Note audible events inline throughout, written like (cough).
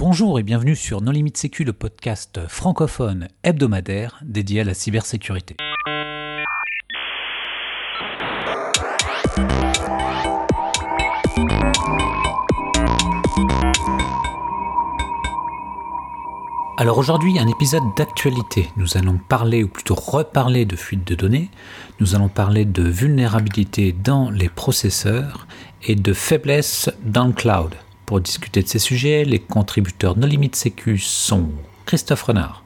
Bonjour et bienvenue sur Non Limite Sécu, le podcast francophone hebdomadaire dédié à la cybersécurité. Alors aujourd'hui, un épisode d'actualité. Nous allons parler, ou plutôt reparler de fuite de données. Nous allons parler de vulnérabilité dans les processeurs et de faiblesse dans le cloud. Pour discuter de ces sujets, les contributeurs No Limite Sécu sont Christophe Renard.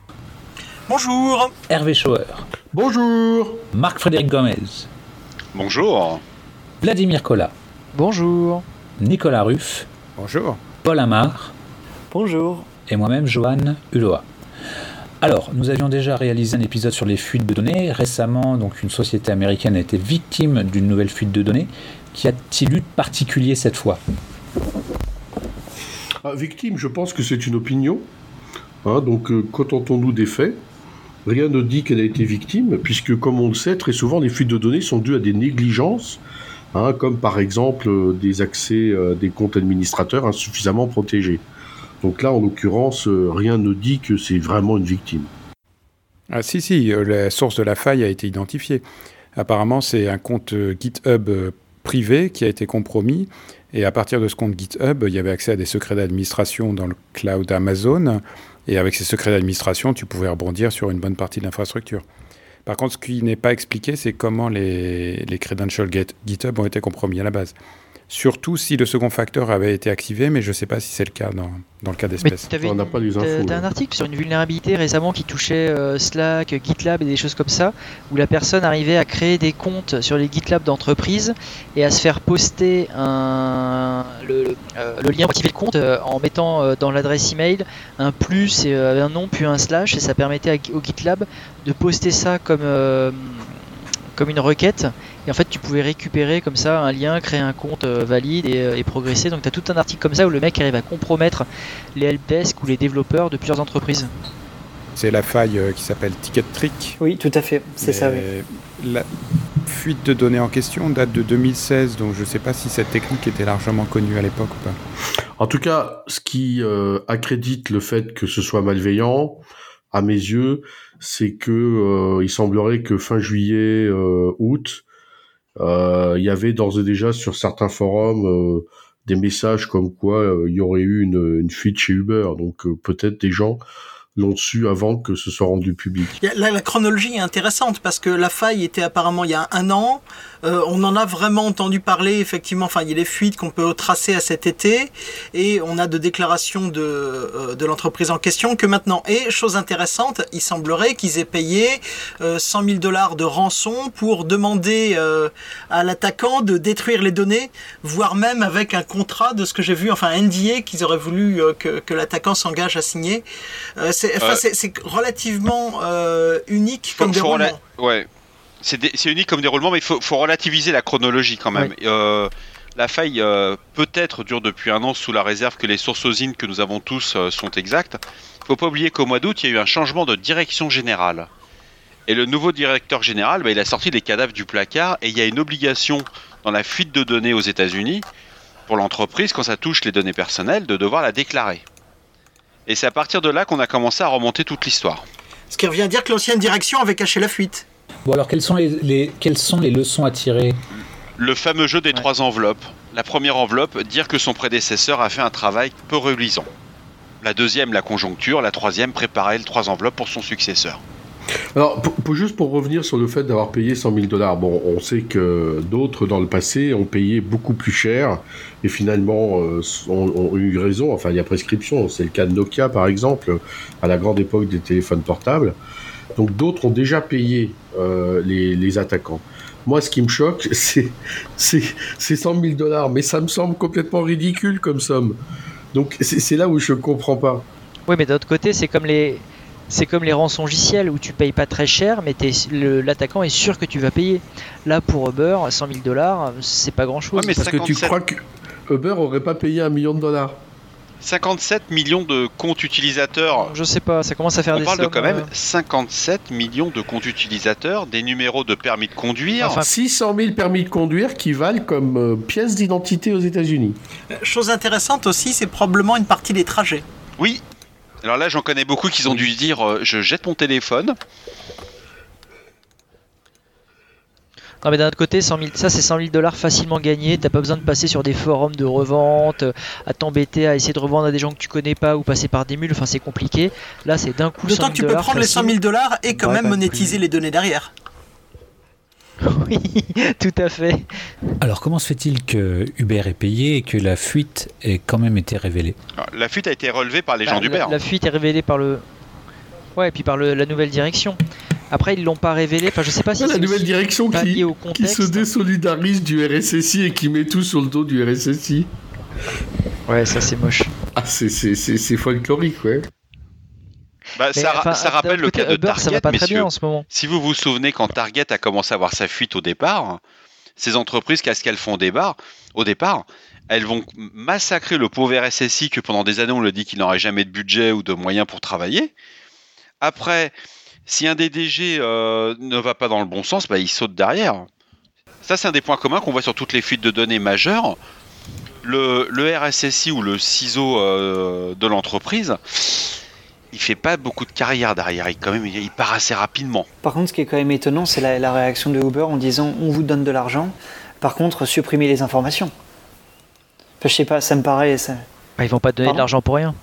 Bonjour. Hervé Schauer. Bonjour. Marc-Frédéric Gomez. Bonjour. Vladimir Collat. Bonjour. Nicolas Ruff. Bonjour. Paul Amar. Bonjour. Et moi-même, Johan Uloa. Alors, nous avions déjà réalisé un épisode sur les fuites de données. Récemment, donc, une société américaine a été victime d'une nouvelle fuite de données. Qu'y a-t-il eu de particulier cette fois? Victime, je pense que c'est une opinion. Hein, donc, euh, contentons-nous des faits. Rien ne dit qu'elle a été victime, puisque, comme on le sait, très souvent, les fuites de données sont dues à des négligences, hein, comme par exemple euh, des accès euh, des comptes administrateurs insuffisamment protégés. Donc là, en l'occurrence, rien ne dit que c'est vraiment une victime. Ah si, si, la source de la faille a été identifiée. Apparemment, c'est un compte GitHub privé qui a été compromis et à partir de ce compte GitHub, il y avait accès à des secrets d'administration dans le cloud Amazon. Et avec ces secrets d'administration, tu pouvais rebondir sur une bonne partie de l'infrastructure. Par contre, ce qui n'est pas expliqué, c'est comment les, les credentials GitHub ont été compromis à la base. Surtout si le second facteur avait été activé, mais je ne sais pas si c'est le cas dans, dans le cas d'espèce. On n'a pas les infos. T'as un article sur une vulnérabilité récemment qui touchait euh, Slack, GitLab et des choses comme ça, où la personne arrivait à créer des comptes sur les GitLab d'entreprise et à se faire poster un, le, euh, le, lien pour activer le compte euh, en mettant dans l'adresse email un plus et un nom puis un slash et ça permettait au GitLab de poster ça comme comme une requête. Et en fait, tu pouvais récupérer comme ça un lien, créer un compte euh, valide euh, et, progresser. Donc, tu as tout un article comme ça où le mec arrive à compromettre les helpdesk ou les développeurs de plusieurs entreprises. C'est la faille euh, qui s'appelle Ticket Trick. Oui, tout à fait, c'est ça. Oui. La fuite de données en question date de 2016, donc je ne sais pas si cette technique était largement connue à l'époque ou pas. En tout cas, ce qui accrédite le fait que ce soit malveillant, à mes yeux, c'est que euh, il semblerait que fin juillet, euh, août, euh, il y avait d'ores et déjà sur certains forums des messages comme quoi il y aurait eu une, une fuite chez Uber. Donc peut-être des gens l'ont su avant que ce soit rendu public. La, chronologie est intéressante parce que la faille était apparemment il y a un an. Euh, on en a vraiment entendu parler effectivement. Enfin, il y a des fuites qu'on peut tracer à cet été et on a de déclarations de, euh, de l'entreprise en question que maintenant. Et chose intéressante, il semblerait qu'ils aient payé euh, 100 000 dollars de rançon pour demander euh, à l'attaquant de détruire les données, voire même avec un contrat de ce que j'ai vu, enfin un NDA qu'ils auraient voulu que, que l'attaquant s'engage à signer. c'est relativement euh, unique comme. Ouais, c'est unique comme déroulement, mais il faut, relativiser la chronologie quand même. Euh, la faille euh, peut-être dure depuis un an sous la réserve que les sources usines que nous avons tous sont exactes. Il faut pas oublier qu'au mois d'août, il y a eu un changement de direction générale. Et le nouveau directeur général, bah, il a sorti les cadavres du placard et il y a une obligation dans la fuite de données aux États-Unis pour l'entreprise, quand ça touche les données personnelles, de devoir la déclarer. Et c'est à partir de là qu'on a commencé à remonter toute l'histoire. Ce qui revient à dire que l'ancienne direction avait caché la fuite. Bon alors quelles sont les, quelles sont les leçons à tirer Le fameux jeu des trois enveloppes. La première enveloppe, dire que son prédécesseur a fait un travail peu reluisant. La deuxième, la conjoncture. La troisième, préparer les trois enveloppes pour son successeur. Alors, pour, juste pour revenir sur le fait d'avoir payé 100 000 dollars, bon, on sait que d'autres dans le passé ont payé beaucoup plus cher et finalement euh, ont, eu raison. Enfin, il y a prescription. C'est le cas de Nokia, par exemple, à la grande époque des téléphones portables. Donc, d'autres ont déjà payé euh, les, les, attaquants. Moi, ce qui me choque, (laughs) c'est 100 000 dollars, mais ça me semble complètement ridicule comme somme. Donc, c'est là où je comprends pas. Oui, mais d'autre côté, c'est comme les c'est comme les rançongiciels où tu payes pas très cher, mais l'attaquant est sûr que tu vas payer. Là, pour Uber, 100 000 dollars, c'est pas grand chose. mais Parce que tu crois que Uber aurait pas payé un million de dollars 57 millions de comptes utilisateurs. Je sais pas, ça commence à faire On des parle de quand même 57 euh. millions de comptes utilisateurs, des numéros de permis de conduire. Enfin, 600 000 permis de conduire qui valent comme pièces euh, pièce d'identité aux États-Unis. Euh, chose intéressante aussi, c'est probablement une partie des trajets. Oui. Alors là, j'en connais beaucoup qui ont dû se dire euh, je jette mon téléphone. Non mais d'un autre côté, 100 000 ça c'est 100 000 dollars facilement gagnés. T'as pas besoin de passer sur des forums de revente, euh, à t'embêter à essayer de revendre à des gens que tu connais pas ou passer par des mules. Enfin c'est compliqué. Là c'est d'un coup 100 D'autant 000 que tu peux dollars prendre les 100 000 facile. dollars et quand Ouais, même monétiser plus. les données derrière. (laughs) Oui, tout à fait. Alors comment se fait-il que Uber est payé et que la fuite ait quand même été révélée? Alors, La fuite a été relevée par les Bah, gens d'Uber. La, la fuite est révélée par le. Ouais, et puis par le- la nouvelle direction. Après, ils l'ont pas révélé. Enfin, je sais pas si la c'est nouvelle aussi direction qui, se désolidarise du RSSI et qui met tout sur le dos du RSSI. Ouais, ça c'est moche. Ah, c'est- c'est c'est- c'est folklorique, ouais. Bah, Mais, ça, ça rappelle le cas de Uber, ça va Target, pas très bien en ce moment. Si vous vous souvenez, quand Target a commencé à avoir sa fuite au départ, ces entreprises, qu'est-ce qu'elles font au départ? Au départ, elles vont massacrer le pauvre RSSI que pendant des années on lui dit qu'il n'aurait jamais de budget ou de moyens pour travailler. Après, si un DDG euh, ne va pas dans le bon sens, bah, il saute derrière. Ça, c'est un des points communs qu'on voit sur toutes les fuites de données majeures. Le, le RSSI ou le ciseau euh, de l'entreprise, il fait pas beaucoup de carrière derrière. Il, quand même, il, part assez rapidement. Par contre, ce qui est quand même étonnant, c'est la, la réaction de Uber en disant on vous donne de l'argent, par contre, supprimez les informations. Enfin, je sais pas, ça me paraît. ça- Bah, ils vont pas donner Pardon? de l'argent pour rien.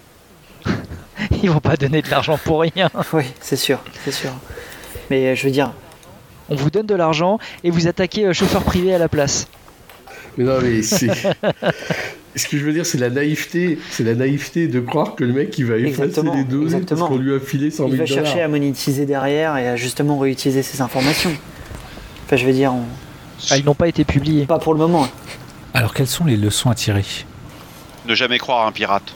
Ils vont pas donner de l'argent pour rien. Oui, c'est sûr, c'est sûr. Mais euh, je veux dire, On vous donne de l'argent et vous attaquez euh, chauffeur privé à la place. Mais non, mais c'est. (laughs) Ce que je veux dire, c'est la naïveté. C'est la naïveté de croire que le mec, il va effacer Exactement, les données exactement. parce qu'on lui a filé 100 000 il va chercher à monétiser derrière et à justement réutiliser ces informations. Enfin, je veux dire, on- Ah, ils n'ont pas été publiés. pas pour le moment. Alors quelles sont les leçons à tirer? Ne jamais croire à un pirate.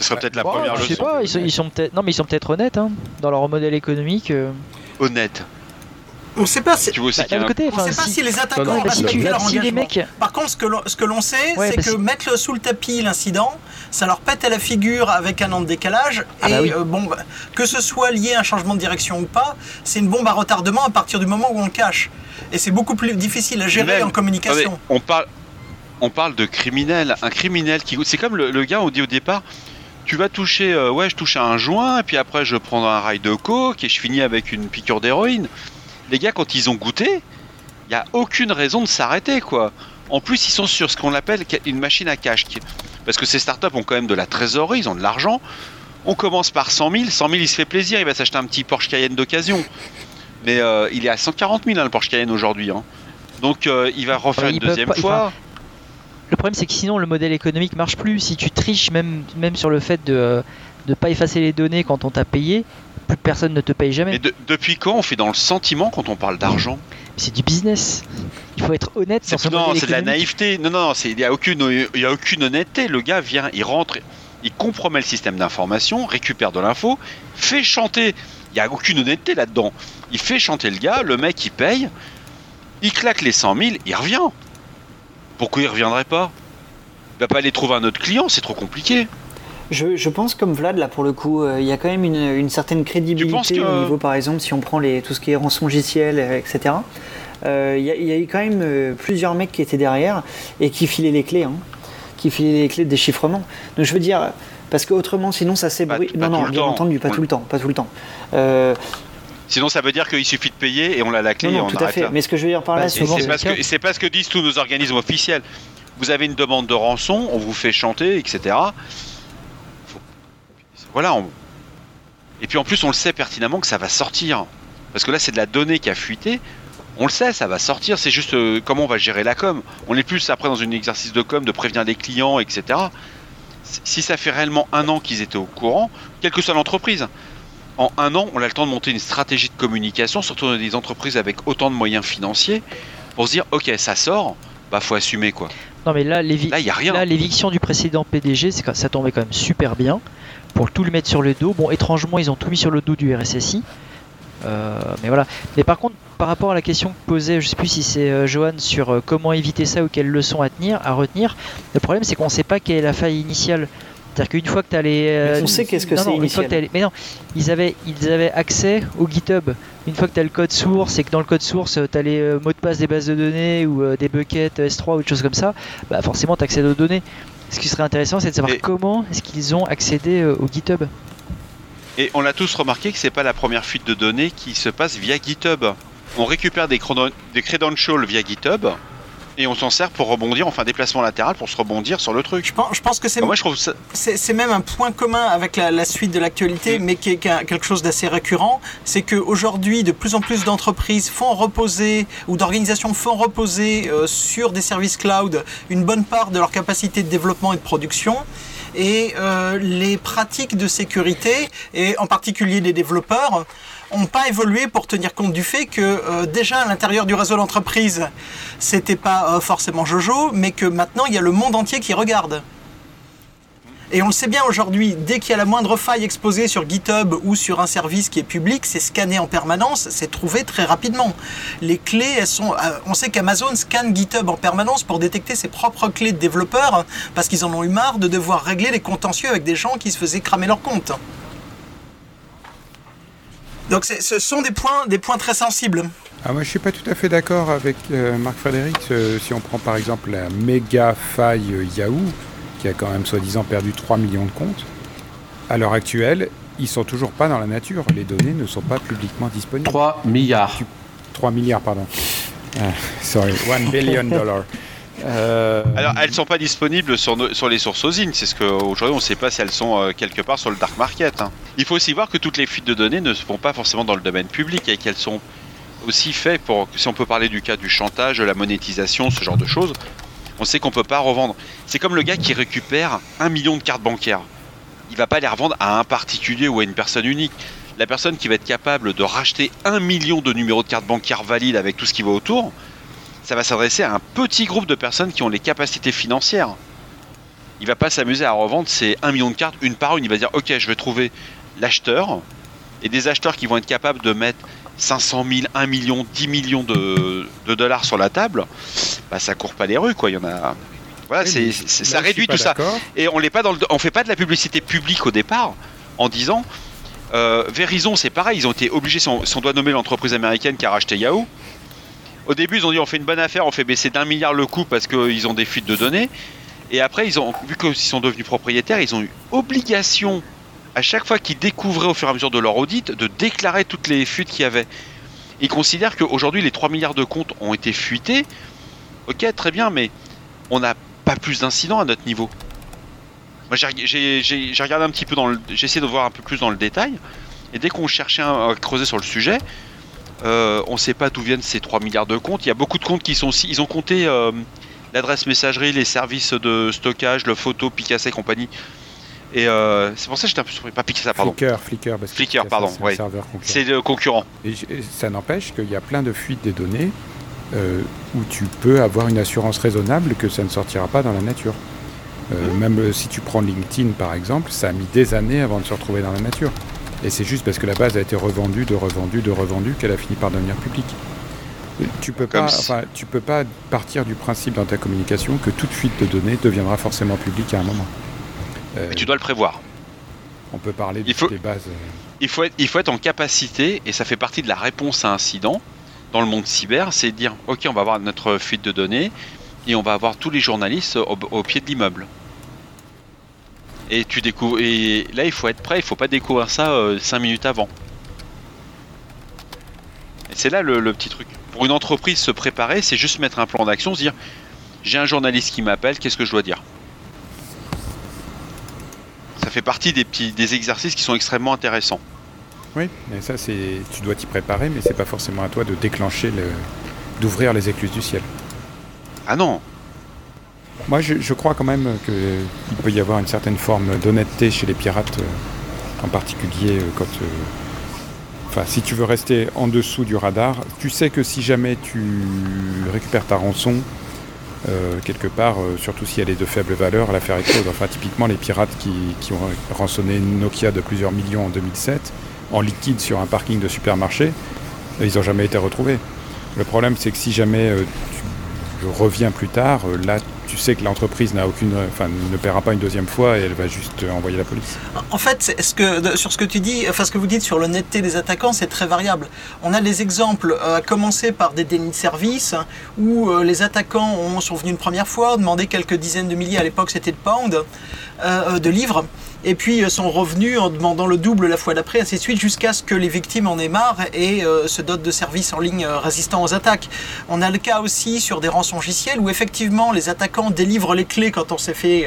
Ce serait peut-être la première je sais leçon. pas, ils sont, ils sont peut-être non mais ils sont peut-être honnêtes hein, dans leur modèle économique. euh. Honnête. On sait pas si, Tu vois aussi Bah, un- côté, on sait pas si, les attaquants Non, non, ont bah, si tu- leur si les engagement. mecs, Par contre, ce que l'on, ce que l'on sait, Ouais, c'est que mettre sous le tapis l'incident, ça leur pète à la figure avec un an de décalage. Ah et bah oui. euh, bon, bah, que ce soit lié à un changement de direction ou pas, c'est une bombe à retardement à partir du moment où on le cache. Et c'est beaucoup plus difficile à gérer Même- en communication. On parle, on parle de criminel. Un criminel qui. C'est comme le, le gars, on dit au départ tu vas toucher. euh, ouais, je touche à un joint, et puis après, je prends un rail de coke, et je finis avec une piqûre d'héroïne. Les gars, quand ils ont goûté, il n'y a aucune raison de s'arrêter, quoi. En plus, ils sont sur ce qu'on appelle une machine à cash. Parce que ces startups ont quand même de la trésorerie, ils ont de l'argent. On commence par 100 000. 100 000, il se fait plaisir, il va s'acheter un petit Porsche Cayenne d'occasion. Mais euh, il est à 140 000, hein, le Porsche Cayenne aujourd'hui. hein. Donc euh, il va refaire une deuxième pas- fois. Le problème, c'est que sinon, le modèle économique marche plus. Si tu triches, même, même sur le fait de ne pas effacer les données quand on t'a payé, plus personne ne te paye jamais. Mais de- depuis quand on fait dans le sentiment quand on parle d'argent C'est du business. Il faut être honnête C'est son non, c'est de la naïveté. Non, non, il n'y a aucune, il y a aucune honnêteté. Le gars vient, il rentre, il compromet le système d'information, récupère de l'info, fait chanter. Il n'y a aucune honnêteté là-dedans. Il fait chanter le gars, le mec il paye, il claque les 100 000, il revient. Pourquoi il reviendrait pas? Il va pas aller trouver un autre client, c'est trop compliqué. Je, je pense comme Vlad, là, pour le coup, euh, il y a quand même une, une certaine crédibilité que- au niveau, par exemple, si on prend les, tout ce qui est rançongiciel, euh, etc. Euh, Il y, a- il y a eu quand même plusieurs mecs qui étaient derrière et qui filaient les clés, hein, qui filaient les clés de déchiffrement. Donc je veux dire, parce qu'autrement, sinon ça s'ébruit. Non, non, bien temps. entendu, pas On- tout le temps, pas tout le temps. Sinon, ça veut dire qu'il suffit de payer et on a la clé non, et non, on tout à fait. là. Mais ce que je veux dire par Bah, là, c'est souvent, c'est c'est pas, ce que- cas. c'est pas ce que disent tous nos organismes officiels. Vous avez une demande de rançon, on vous fait chanter, etc. Faut- Voilà. on- Et puis en plus, on le sait pertinemment que ça va sortir. Parce que là, c'est de la donnée qui a fuité. On le sait, ça va sortir. C'est juste euh, comment on va gérer la com. On est plus après dans un exercice de com, de prévenir les clients, etc. Si ça fait réellement un an qu'ils étaient au courant, quelle que soit l'entreprise, en un an, on a le temps de monter une stratégie de communication, surtout dans des entreprises avec autant de moyens financiers, pour se dire, ok, ça sort, bah faut assumer quoi. Non, mais là, l'évi- Là, il y a rien. là, l'éviction du précédent PDG, c'est ça tombait quand même super bien pour tout le mettre sur le dos. Bon, étrangement, ils ont tout mis sur le dos du RSSI. Euh, mais voilà. Mais par contre, par rapport à la question que posait, je sais plus si c'est euh, Johan sur euh, comment éviter ça ou quelles leçons à tenir, à retenir. Le problème, c'est qu'on ne sait pas quelle est la faille initiale. C'est-à-dire qu'une fois que tu as les. euh, on sait qu'est-ce que c'est que initial. t'as les- Mais non, ils avaient, ils avaient accès au GitHub. Une fois que tu as le code source et que dans le code source, tu as les euh, mots de passe des bases de données ou euh, des buckets S3 ou des choses comme ça, bah forcément tu accèdes aux données. Ce qui serait intéressant, c'est de savoir Et- comment est-ce qu'ils ont accédé euh, au GitHub. Et on l'a tous remarqué que c'est pas la première fuite de données qui se passe via GitHub. On récupère des, des credentials via GitHub et on s'en sert pour rebondir, enfin déplacement latéral pour se rebondir sur le truc. Je pense, je pense que c'est Moi je trouve ça. c'est c'est même un point commun avec la, la suite de l'actualité, Mm. mais qui est quelque chose d'assez récurrent, c'est qu'aujourd'hui, de plus en plus d'entreprises font reposer, ou d'organisations font reposer euh, sur des services cloud une bonne part de leur capacité de développement et de production. Et euh, les pratiques de sécurité, et en particulier des développeurs, n'ont pas évolué pour tenir compte du fait que euh, déjà à l'intérieur du réseau d'entreprise, c'était pas euh, forcément Jojo, mais que maintenant il y a le monde entier qui regarde. Et on le sait bien aujourd'hui, dès qu'il y a la moindre faille exposée sur GitHub ou sur un service qui est public, c'est scanné en permanence, c'est trouvé très rapidement. Les clés, euh, On sait qu'Amazon scanne GitHub en permanence pour détecter ses propres clés de développeurs parce qu'ils en ont eu marre de devoir régler les contentieux avec des gens qui se faisaient cramer leur compte. Donc ce sont des points, des points très sensibles. Ah, moi, je suis pas tout à fait d'accord avec euh, Marc Frédéric. Euh, si on prend par exemple la méga faille Yahoo, qui a quand même soi-disant perdu 3 millions de comptes, à l'heure actuelle, ils sont toujours pas dans la nature. Les données ne sont pas publiquement disponibles. 3 milliards. 3 milliards, pardon. Ah, sorry, 1 billion (laughs) dollars. Euh, Alors elles sont pas disponibles sur, les sources OSINT, c'est ce qu'aujourd'hui on ne sait pas si elles sont euh, quelque part sur le dark market. hein. Il faut aussi voir que toutes les fuites de données ne se font pas forcément dans le domaine public et qu'elles sont aussi faites pour, si on peut parler du cas du chantage, de la monétisation, ce genre de choses, on sait qu'on peut pas revendre. C'est comme le gars qui récupère un million de cartes bancaires. Il va pas les revendre à un particulier ou à une personne unique. La personne qui va être capable de racheter un million de numéros de cartes bancaires valides avec tout ce qui va autour, ça va s'adresser à un petit groupe de personnes qui ont les capacités financières. Il va pas s'amuser à revendre ces 1 million de cartes une par une. Il va dire ok, je vais trouver l'acheteur et des acheteurs qui vont être capables de mettre 500 000, 1 million, 10 millions de, de dollars sur la table. Bah ça court pas les rues quoi. Il y en a. Voilà, oui, là, ça réduit tout ça. Et on n'est pas dans le, on fait pas de la publicité publique au départ en disant euh, Verizon c'est pareil, ils ont été obligés, si on, si on doit nommer l'entreprise américaine qui a racheté Yahoo. Au début ils ont dit on fait une bonne affaire, on fait baisser d'un milliard le coût parce qu'ils ont des fuites de données. Et après ils ont vu qu'ils sont devenus propriétaires, ils ont eu obligation à chaque fois qu'ils découvraient au fur et à mesure de leur audit de déclarer toutes les fuites qu'il y avait. Ils considèrent qu'aujourd'hui les 3 milliards de comptes ont été fuités. Ok très bien mais on n'a pas plus d'incidents à notre niveau. Moi, j'ai reg- j'ai j'ai- j'ai regardé un petit peu dans. J'ai essayé de voir un peu plus dans le détail. Et dès qu'on cherchait à creuser sur le sujet, euh, on ne sait pas d'où viennent ces 3 milliards de comptes. Il y a beaucoup de comptes qui sont aussi. Ils ont compté euh, l'adresse messagerie, les services de stockage, le photo, Picasa et compagnie. Et euh, c'est pour ça que j'étais un peu surpris. Pas Picasa, pardon. Flickr, Flickr, parce que Flickr, pardon, c'est ouais. C'est le concurrent. Et ça n'empêche qu'il y a plein de fuites des données euh, où tu peux avoir une assurance raisonnable que ça ne sortira pas dans la nature. Euh, Même si tu prends LinkedIn par exemple, ça a mis des années avant de se retrouver dans la nature. Et c'est juste parce que la base a été revendue, de revendue, de revendue qu'elle a fini par devenir publique. Tu peux, Comme pas, si- enfin, tu peux pas partir du principe dans ta communication que toute fuite de données deviendra forcément publique à un moment. Euh, Mais tu dois le prévoir. on peut parler Il faut- des bases. euh, il faut, être, il faut être en capacité, et ça fait partie de la réponse à incident dans le monde cyber, c'est de dire ok, on va avoir notre fuite de données et on va avoir tous les journalistes au, au pied de l'immeuble. Et tu découvres, et là il faut être prêt, il faut pas découvrir ça 5 minutes avant. Et c'est là le, le petit truc. Pour une entreprise, se préparer, c'est juste mettre un plan d'action, se dire j'ai un journaliste qui m'appelle, qu'est-ce que je dois dire? Ça fait partie des petits des exercices qui sont extrêmement intéressants. Oui, mais ça, c'est, tu dois t'y préparer, mais c'est pas forcément à toi de déclencher le, d'ouvrir les écluses du ciel. Ah non, Moi, je, crois quand même qu'il peut y avoir une certaine forme d'honnêteté chez les pirates, euh, en particulier euh, quand, euh, enfin, si tu veux rester en dessous du radar, tu sais que si jamais tu récupères ta rançon quelque part, surtout si elle est de faible valeur, l'affaire est close. Enfin, typiquement, les pirates qui, ont rançonné Nokia de plusieurs millions en 2007 en liquide sur un parking de supermarché, ils n'ont jamais été retrouvés. Le problème, c'est que si jamais tu reviens plus tard, là, tu sais que l'entreprise n'a aucune, enfin, ne paiera pas une deuxième fois et elle va juste envoyer la police. En fait, ce que, sur ce que tu dis, enfin ce que vous dites sur l'honnêteté des attaquants, c'est très variable. On a des exemples, euh, à commencer par des dénis de service, où euh, les attaquants ont, sont venus une première fois, demandé quelques dizaines de milliers, à l'époque c'était de pounds, euh, de livres, et puis sont revenus en demandant le double la fois d'après, ainsi de suite, jusqu'à ce que les victimes en aient marre et se dotent de services en ligne résistants aux attaques. On a le cas aussi sur des rançongiciels où effectivement les attaquants délivrent les clés quand on s'est fait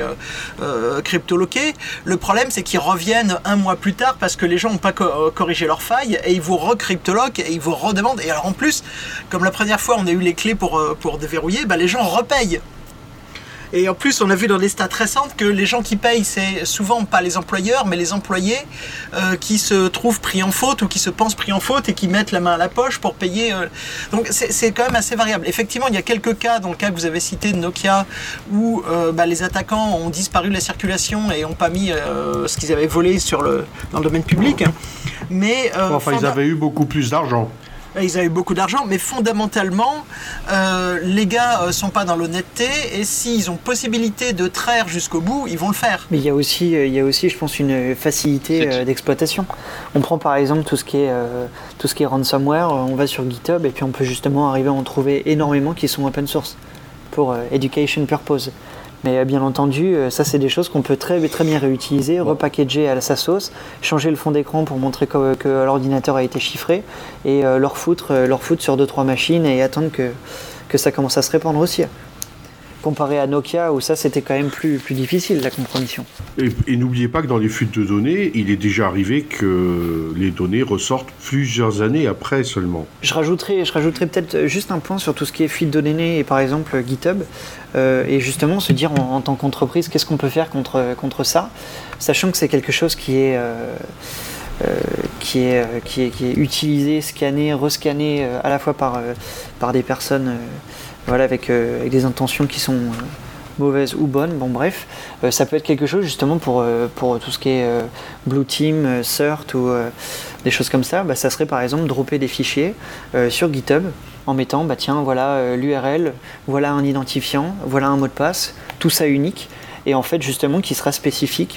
cryptoloquer. Le problème c'est qu'ils reviennent un mois plus tard parce que les gens n'ont pas corrigé leurs failles et ils vous recryptoloquent et ils vous redemandent. Et alors en plus, comme la première fois on a eu les clés pour, pour déverrouiller, bah, les gens repayent. Et en plus, on a vu dans des stats récentes que les gens qui payent, c'est souvent pas les employeurs, mais les employés euh, qui se trouvent pris en faute ou qui se pensent pris en faute et qui mettent la main à la poche pour payer. Euh. Donc c'est quand même assez variable. Effectivement, il y a quelques cas, dans le cas que vous avez cité de Nokia, où euh, bah, les attaquants ont disparu de la circulation et n'ont pas mis ce qu'ils avaient volé sur le, dans le domaine public. Mais, enfin, ils avaient eu beaucoup plus d'argent. Ils avaient beaucoup d'argent, mais fondamentalement, euh, les gars ne euh, sont pas dans l'honnêteté et s'ils ont possibilité de traire jusqu'au bout, ils vont le faire. Mais il y a aussi, euh, il y a aussi je pense, une facilité d'exploitation. On prend par exemple tout ce qui est tout ce qui est ransomware, on va sur GitHub et puis on peut justement arriver à en trouver énormément qui sont open source pour education purpose. Mais euh, bien entendu, euh, ça c'est des choses qu'on peut très, très bien réutiliser, repackager à sa sauce, changer le fond d'écran pour montrer que, l'ordinateur a été chiffré et euh, leur foutre, leur foutre sur 2-3 machines et attendre que, que ça commence à se répandre aussi comparé à Nokia où ça c'était quand même plus, plus difficile la compromission. Et, n'oubliez pas que dans les fuites de données, il est déjà arrivé que les données ressortent plusieurs années après seulement. Je rajouterai, je rajouterai peut-être juste un point sur tout ce qui est fuite de données et par exemple GitHub euh, et justement se dire en, tant qu'entreprise qu'est-ce qu'on peut faire contre, contre ça, sachant que c'est quelque chose qui est... Euh, euh, qui, est, qui, est, qui, est, utilisé, scanné, rescanné à la fois par, par des personnes voilà, avec, euh, avec, des intentions qui sont euh, mauvaises ou bonnes, bon bref, euh, ça peut être quelque chose justement pour, pour tout ce qui est Blue Team, CERT ou des choses comme ça, bah, ça serait par exemple dropper des fichiers sur GitHub en mettant, bah tiens, voilà l'URL, voilà un identifiant, voilà un mot de passe, tout ça unique, et en fait justement qui sera spécifique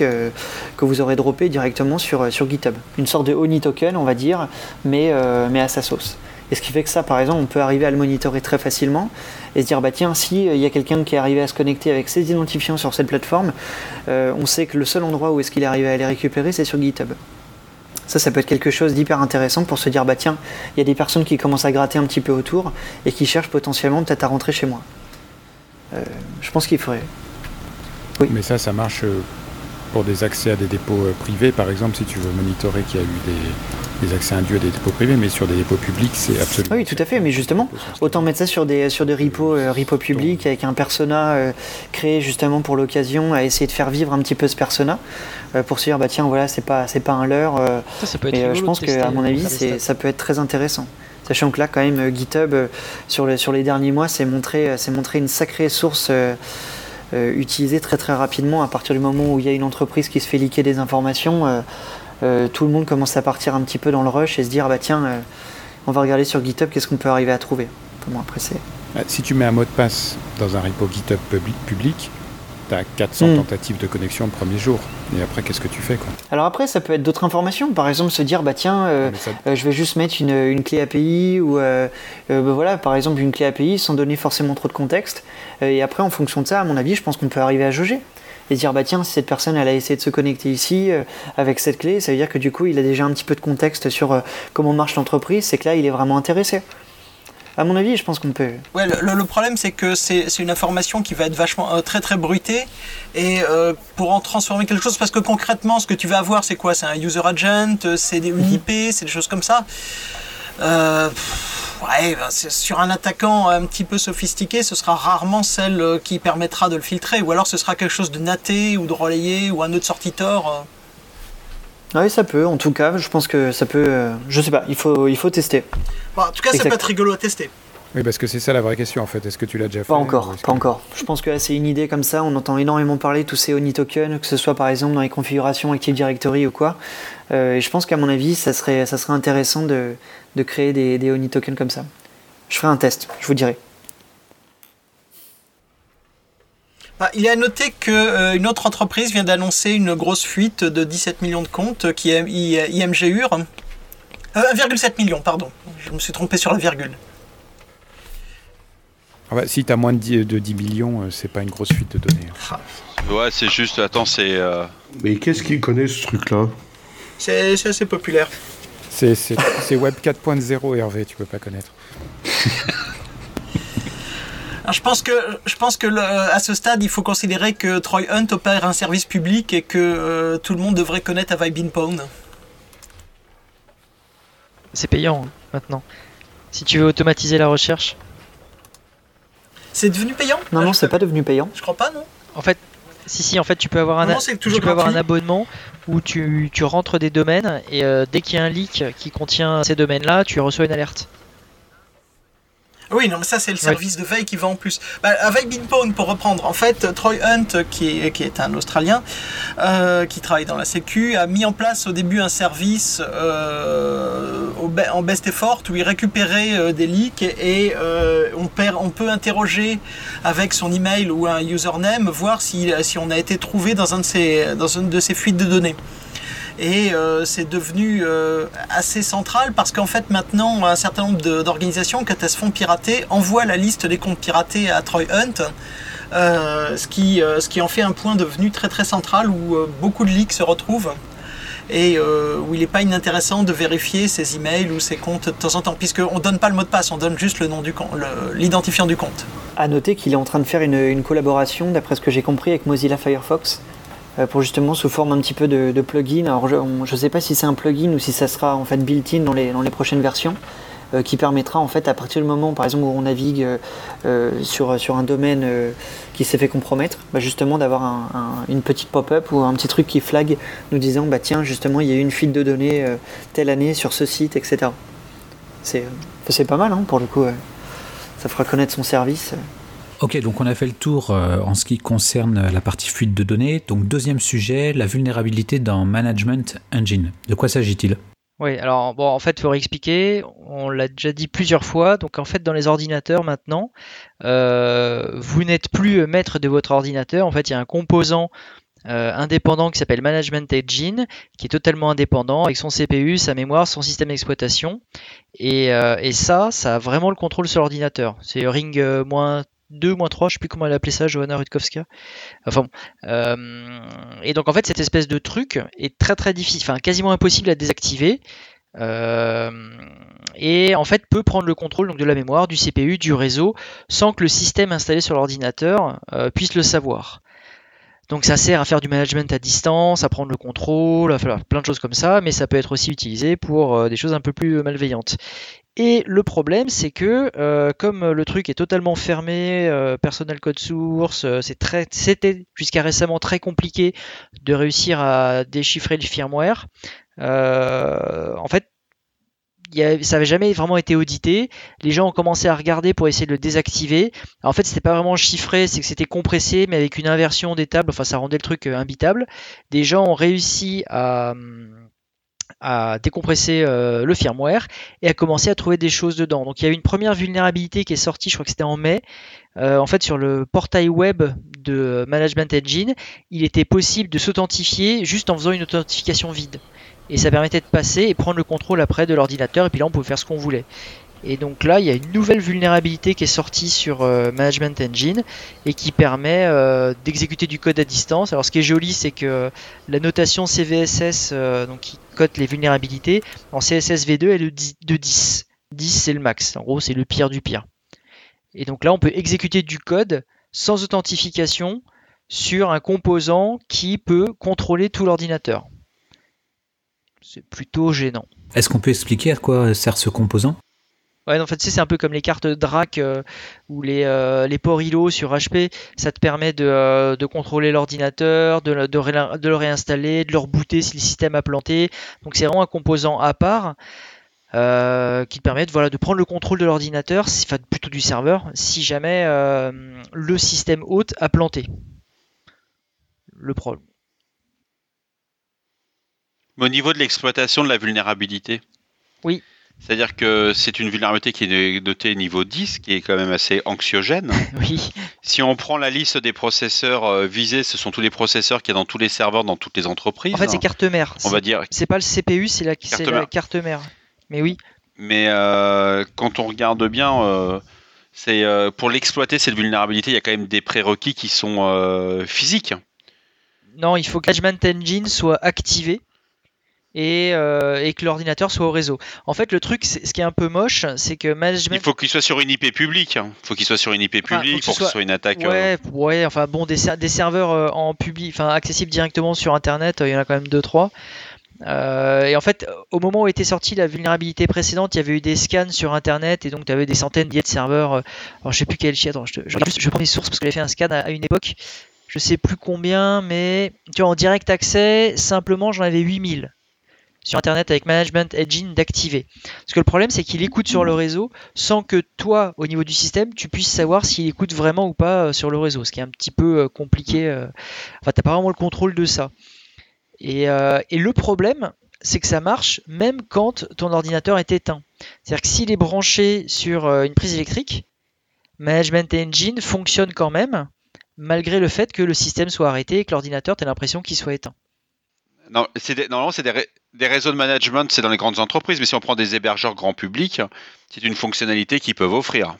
que vous aurez droppé directement sur, sur GitHub. Une sorte de Oni token, on va dire, mais, mais à sa sauce. Et ce qui fait que ça, par exemple, on peut arriver à le monitorer très facilement et se dire, bah tiens, si euh, il y a quelqu'un qui est arrivé à se connecter avec ses identifiants sur cette plateforme, euh, on sait que le seul endroit où est-ce qu'il est arrivé à les récupérer, c'est sur GitHub. Ça, ça peut être quelque chose d'hyper intéressant pour se dire, bah tiens, il y a des personnes qui commencent à gratter un petit peu autour et qui cherchent potentiellement peut-être à rentrer chez moi. Euh, je pense qu'il faudrait. Oui. Mais ça, ça marche pour des accès à des dépôts privés, par exemple, si tu veux monitorer qu'il y a eu des, des accès induits à des dépôts privés, mais sur des dépôts publics, c'est absolument. Oui, tout à fait, mais justement, autant mettre ça sur des, sur des repos, euh, repos publics avec un persona euh, créé justement pour l'occasion, à essayer de faire vivre un petit peu ce persona, euh, pour se dire, bah tiens, voilà, c'est pas, c'est pas un leurre. et je pense qu'à mon avis, c'est, ça peut être très intéressant. Sachant que là, quand même, GitHub, sur, le, sur les derniers mois, c'est montré, c'est montré une sacrée source. Utilisée très très rapidement à partir du moment où il y a une entreprise qui se fait liquer des informations euh, tout le monde commence à partir un petit peu dans le rush et se dire bah tiens, euh, on va regarder sur GitHub qu'est-ce qu'on peut arriver à trouver. Comment après ah, Si tu mets un mot de passe dans un repo GitHub public, tu as 400 tentatives de connexion le premier jour. Et après, qu'est-ce que tu fais quoi? Alors après, ça peut être d'autres informations. Par exemple, se dire, bah tiens, euh, je vais juste mettre une, clé API ou bah, voilà, par exemple, une clé API sans donner forcément trop de contexte. et après, en fonction de ça, à mon avis, je pense qu'on peut arriver à jauger et dire bah tiens si cette personne elle a essayé de se connecter ici euh, avec cette clé ça veut dire que du coup il a déjà un petit peu de contexte sur euh, comment marche l'entreprise c'est que là il est vraiment intéressé à mon avis, je pense qu'on peut. Ouais, le, problème, c'est que c'est une information qui va être vachement euh, très très bruitée. Et pour en transformer quelque chose, parce que concrètement, ce que tu vas avoir, c'est quoi? C'est un user agent, c'est une mhm. IP, c'est des choses comme ça. Euh, ouais, bah, sur un attaquant un petit peu sophistiqué, ce sera rarement celle euh, qui permettra de le filtrer, ou alors ce sera quelque chose de naté ou de relayé ou un autre. Euh. Oui, ça peut. En tout cas, je pense que ça peut. Je sais pas. Il faut, il faut tester. en tout cas, ça peut être rigolo à tester. Oui, parce que c'est ça la vraie question en fait. Est-ce que tu l'as déjà fait Pas encore, pas encore. Je pense que c'est une idée comme ça. On entend énormément parler de tous ces Oni tokens, que ce soit par exemple dans les configurations Active Directory ou quoi. et je pense qu'à mon avis, ça serait, ça serait intéressant de, de créer des, des Oni tokens comme ça. Je ferai un test, je vous dirai. Bah, il est à noter qu'une autre entreprise vient d'annoncer une grosse fuite de 17 millions de comptes qui est IMGUR. 1,7 million, pardon. Je me suis trompé sur la virgule. Ah bah, si tu as moins de 10, de 10 millions, euh, c'est pas une grosse fuite de données. Ah. Ouais, c'est juste. Attends, c'est. Euh, Mais qu'est-ce qui connaît ce truc-là? C'est assez populaire. C'est Web 4.0, Hervé, tu peux pas connaître. (laughs) je pense que, je pense que à ce stade, il faut considérer que Troy Hunt opère un service public et que euh, tout le monde devrait connaître Have I Been C'est payant hein, maintenant. Si tu veux automatiser la recherche. C'est devenu payant? Non, non, c'est pas devenu payant. Je crois pas, non En fait, si, si, en fait, tu peux avoir un, tu peux avoir un abonnement où tu, tu, rentres des domaines et euh, dès qu'il y a un leak qui contient ces domaines-là, tu reçois une alerte. Oui, non, mais ça, c'est le service de veille qui va en plus. Bah, avec Binpone, pour reprendre, en fait, Troy Hunt, qui est, qui est un Australien, euh, qui travaille dans la Sécu, a mis en place au début un service euh, en best effort où il récupérait euh, des leaks et on, perd, on peut interroger avec son email ou un username, voir si, si on a été trouvé dans, un de ces, dans une de ces fuites de données. Et euh, c'est devenu euh, assez central parce qu'en fait maintenant un certain nombre d'organisations quand elles se font pirater envoient la liste des comptes piratés à Troy Hunt. Euh, ce, qui, ce qui en fait un point devenu très très central où beaucoup de leaks se retrouvent et où il n'est pas inintéressant de vérifier ses emails ou ses comptes de temps en temps, puisqu'on ne donne pas le mot de passe, on donne juste le nom du l'identifiant du compte. À noter qu'il est en train de faire une, collaboration, d'après ce que j'ai compris, avec Mozilla Firefox, pour justement sous forme un petit peu de, plugin. Alors je ne sais pas si c'est un plugin ou si ça sera en fait built-in dans les, prochaines versions. Euh, qui permettra en fait à partir du moment par exemple où on navigue euh, sur, sur un domaine qui s'est fait compromettre, bah, justement d'avoir une petite pop-up ou un petit truc qui flag nous disant bah tiens justement il y a eu une fuite de données telle année sur ce site etc. C'est pas mal hein, pour le coup, ça fera connaître son service. Ok, donc on a fait le tour euh, en ce qui concerne la partie fuite de données. Donc deuxième sujet, la vulnérabilité dans Management Engine. De quoi s'agit-il? Oui, alors bon, en fait, il faut réexpliquer. On l'a déjà dit plusieurs fois. Donc, en fait, dans les ordinateurs maintenant, euh, vous n'êtes plus maître de votre ordinateur. En fait, il y a un composant euh, indépendant qui s'appelle Management Engine, qui est totalement indépendant avec son CPU, sa mémoire, son système d'exploitation. Et, ça, ça a vraiment le contrôle sur l'ordinateur. C'est Ring moins 2 3, je sais plus comment elle appelait ça, Johanna Rutkowska. Enfin bon. Euh, et donc en fait cette espèce de truc est très très difficile, enfin quasiment impossible à désactiver. Euh, et en fait peut prendre le contrôle de la mémoire, du CPU, du réseau, sans que le système installé sur l'ordinateur euh, puisse le savoir. Donc ça sert à faire du management à distance, à prendre le contrôle, à faire plein de choses comme ça, mais ça peut être aussi utilisé pour des choses un peu plus malveillantes. Et le problème, c'est que euh, comme le truc est totalement fermé, euh, personnel code source, euh, c'est très, c'était jusqu'à récemment très compliqué de réussir à déchiffrer le firmware. en fait, ça n'avait jamais vraiment été audité. Les gens ont commencé à regarder pour essayer de le désactiver. en fait, c'était pas vraiment chiffré, c'est que c'était compressé, mais avec une inversion des tables. Enfin, ça rendait le truc imbitable. Des gens ont réussi à à décompresser euh, le firmware et à commencer à trouver des choses dedans. Donc il y a eu une première vulnérabilité qui est sortie, je crois que c'était en mai, euh, en fait sur le portail web de Management Engine, il était possible de s'authentifier juste en faisant une authentification vide. Et ça permettait de passer et prendre le contrôle après de l'ordinateur et puis là on pouvait faire ce qu'on voulait. Et donc là, il y a une nouvelle vulnérabilité qui est sortie sur euh, Management Engine et qui permet euh, d'exécuter du code à distance. Alors ce qui est joli, c'est que la notation CVSS, euh, donc qui code les vulnérabilités, en CSS V2 est de 10. 10 c'est le max. En gros, c'est le pire du pire. Et donc là, on peut exécuter du code sans authentification sur un composant qui peut contrôler tout l'ordinateur. C'est plutôt gênant. Est-ce qu'on peut expliquer à quoi sert ce composant? Ouais, en fait, c'est un peu comme les cartes DRAC euh, ou les, euh, les sur HP. Ça te permet de, euh, de contrôler l'ordinateur, de, de, de, le réinstaller, de le rebooter si le système a planté. Donc, c'est vraiment un composant à part qui te permet de, voilà, de prendre le contrôle de l'ordinateur, enfin plutôt du serveur, si jamais le système hôte a planté. Le problème. Au niveau de l'exploitation de la vulnérabilité Oui. C'est-à-dire que c'est une vulnérabilité qui est notée niveau 10, qui est quand même assez anxiogène. (laughs) Oui. Si on prend la liste des processeurs euh, visés, ce sont tous les processeurs qu'il y a dans tous les serveurs, dans toutes les entreprises. En fait, c'est carte mère. On va dire. C'est pas le CPU, c'est la, Carte la mère. carte mère. Mais oui. Mais euh, quand on regarde bien, euh, c'est euh, pour l'exploiter cette vulnérabilité, il y a quand même des prérequis qui sont physiques. Non, il faut que Management Engine soit activé et, euh, et que l'ordinateur soit au réseau. En fait, le truc, ce qui est un peu moche, c'est que Management Il faut qu'il soit sur une IP publique. hein. Il faut qu'il soit sur une IP publique que pour que ce soit- soit une attaque. euh, Ouais, ouais, enfin bon, des, ser- des serveurs euh, en public, enfin accessibles directement sur Internet, il y en a quand même deux trois. Euh, et en fait, au moment où était sortie la vulnérabilité précédente, il y avait eu des scans sur Internet et donc tu avais des centaines de serveurs. euh, alors je sais plus quel chiffre, attends, je prends les sources parce que j'avais fait un scan à, à une époque. Je sais plus combien, mais tu vois, en direct accès, simplement j'en avais 8000 sur Internet avec Management Engine d'activer. Parce que le problème, c'est qu'il écoute sur le réseau sans que toi, au niveau du système, tu puisses savoir s'il écoute vraiment ou pas euh, sur le réseau, ce qui est un petit peu euh, compliqué. euh. Enfin, t'as pas vraiment le contrôle de ça. Et, le problème, c'est que ça marche même quand ton ordinateur est éteint. C'est-à-dire que s'il est branché sur une prise électrique, Management Engine fonctionne quand même, malgré le fait que le système soit arrêté et que l'ordinateur, tu as l'impression qu'il soit éteint. Non, des- normalement, c'est des réseaux de management, c'est dans les grandes entreprises, mais si on prend des hébergeurs grand public, c'est une fonctionnalité qu'ils peuvent offrir.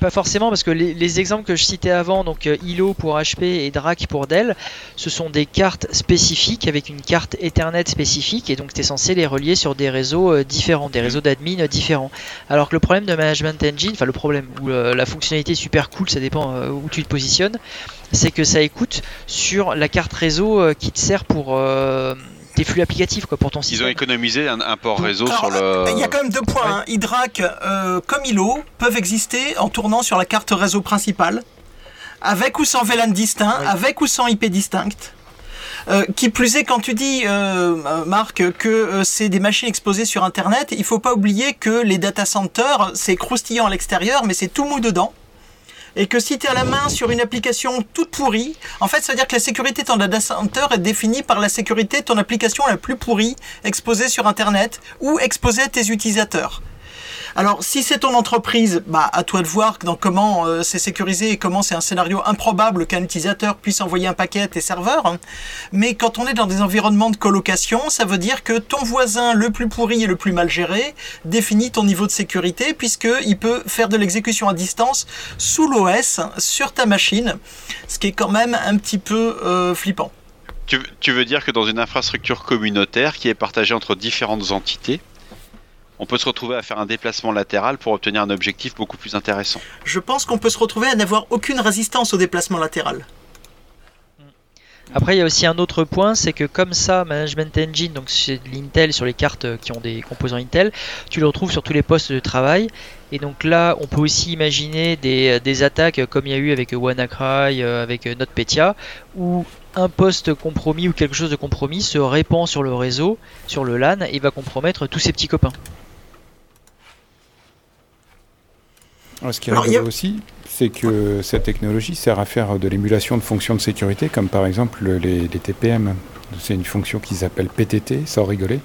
Pas forcément, parce que les, les exemples que je citais avant, donc euh, ILO pour HP et DRAC pour Dell, ce sont des cartes spécifiques avec une carte Ethernet spécifique, et donc tu es censé les relier sur des réseaux euh, différents, des réseaux d'admin euh, différents. Alors que le problème de Management Engine, enfin le problème, ou la fonctionnalité est super cool, ça dépend où tu te positionnes, c'est que ça écoute sur la carte réseau qui te sert pour tes flux applicatifs, quoi, pour ton Ils ont système. économisé un, un port réseau Alors, sur le. Il y a quand même deux points. hein. Hydrac, euh, comme ILO, peuvent exister en tournant sur la carte réseau principale, avec ou sans VLAN distinct, avec ou sans IP distincte. Euh, qui plus est, quand tu dis, euh, euh, Marc, que euh, c'est des machines exposées sur Internet, il faut pas oublier que les data centers, c'est croustillant à l'extérieur, mais c'est tout mou dedans. Et que si tu as la main sur une application toute pourrie, en fait, ça veut dire que la sécurité de ton data center est définie par la sécurité de ton application la plus pourrie exposée sur Internet ou exposée à tes utilisateurs. Alors, si c'est ton entreprise, bah, à toi de voir comment euh, c'est sécurisé et comment c'est un scénario improbable qu'un utilisateur puisse envoyer un paquet à tes serveurs. Mais quand on est dans des environnements de colocation, ça veut dire que ton voisin le plus pourri et le plus mal géré définit ton niveau de sécurité puisqu'il peut faire de l'exécution à distance sous l'OS sur ta machine, ce qui est quand même un petit peu euh, flippant. Tu veux dire que dans une infrastructure communautaire qui est partagée entre différentes entités, on peut se retrouver à faire un déplacement latéral pour obtenir un objectif beaucoup plus intéressant. Je pense qu'on peut se retrouver à n'avoir aucune résistance au déplacement latéral. Après, il y a aussi un autre point, c'est que comme ça, Management Engine, donc c'est de l'Intel sur les cartes qui ont des composants Intel, tu le retrouves sur tous les postes de travail. Et donc là, on peut aussi imaginer des, des attaques comme il y a eu avec WannaCry, euh, avec euh, NotPetya, où un poste compromis ou quelque chose de compromis se répand sur le réseau, sur le LAN, et va compromettre tous ses petits copains. Alors, ce qui est Alors, il y a- rigolo aussi, c'est que cette technologie sert à faire de l'émulation de fonctions de sécurité, comme par exemple les, les TPM. C'est une fonction qu'ils appellent PTT, sans rigoler.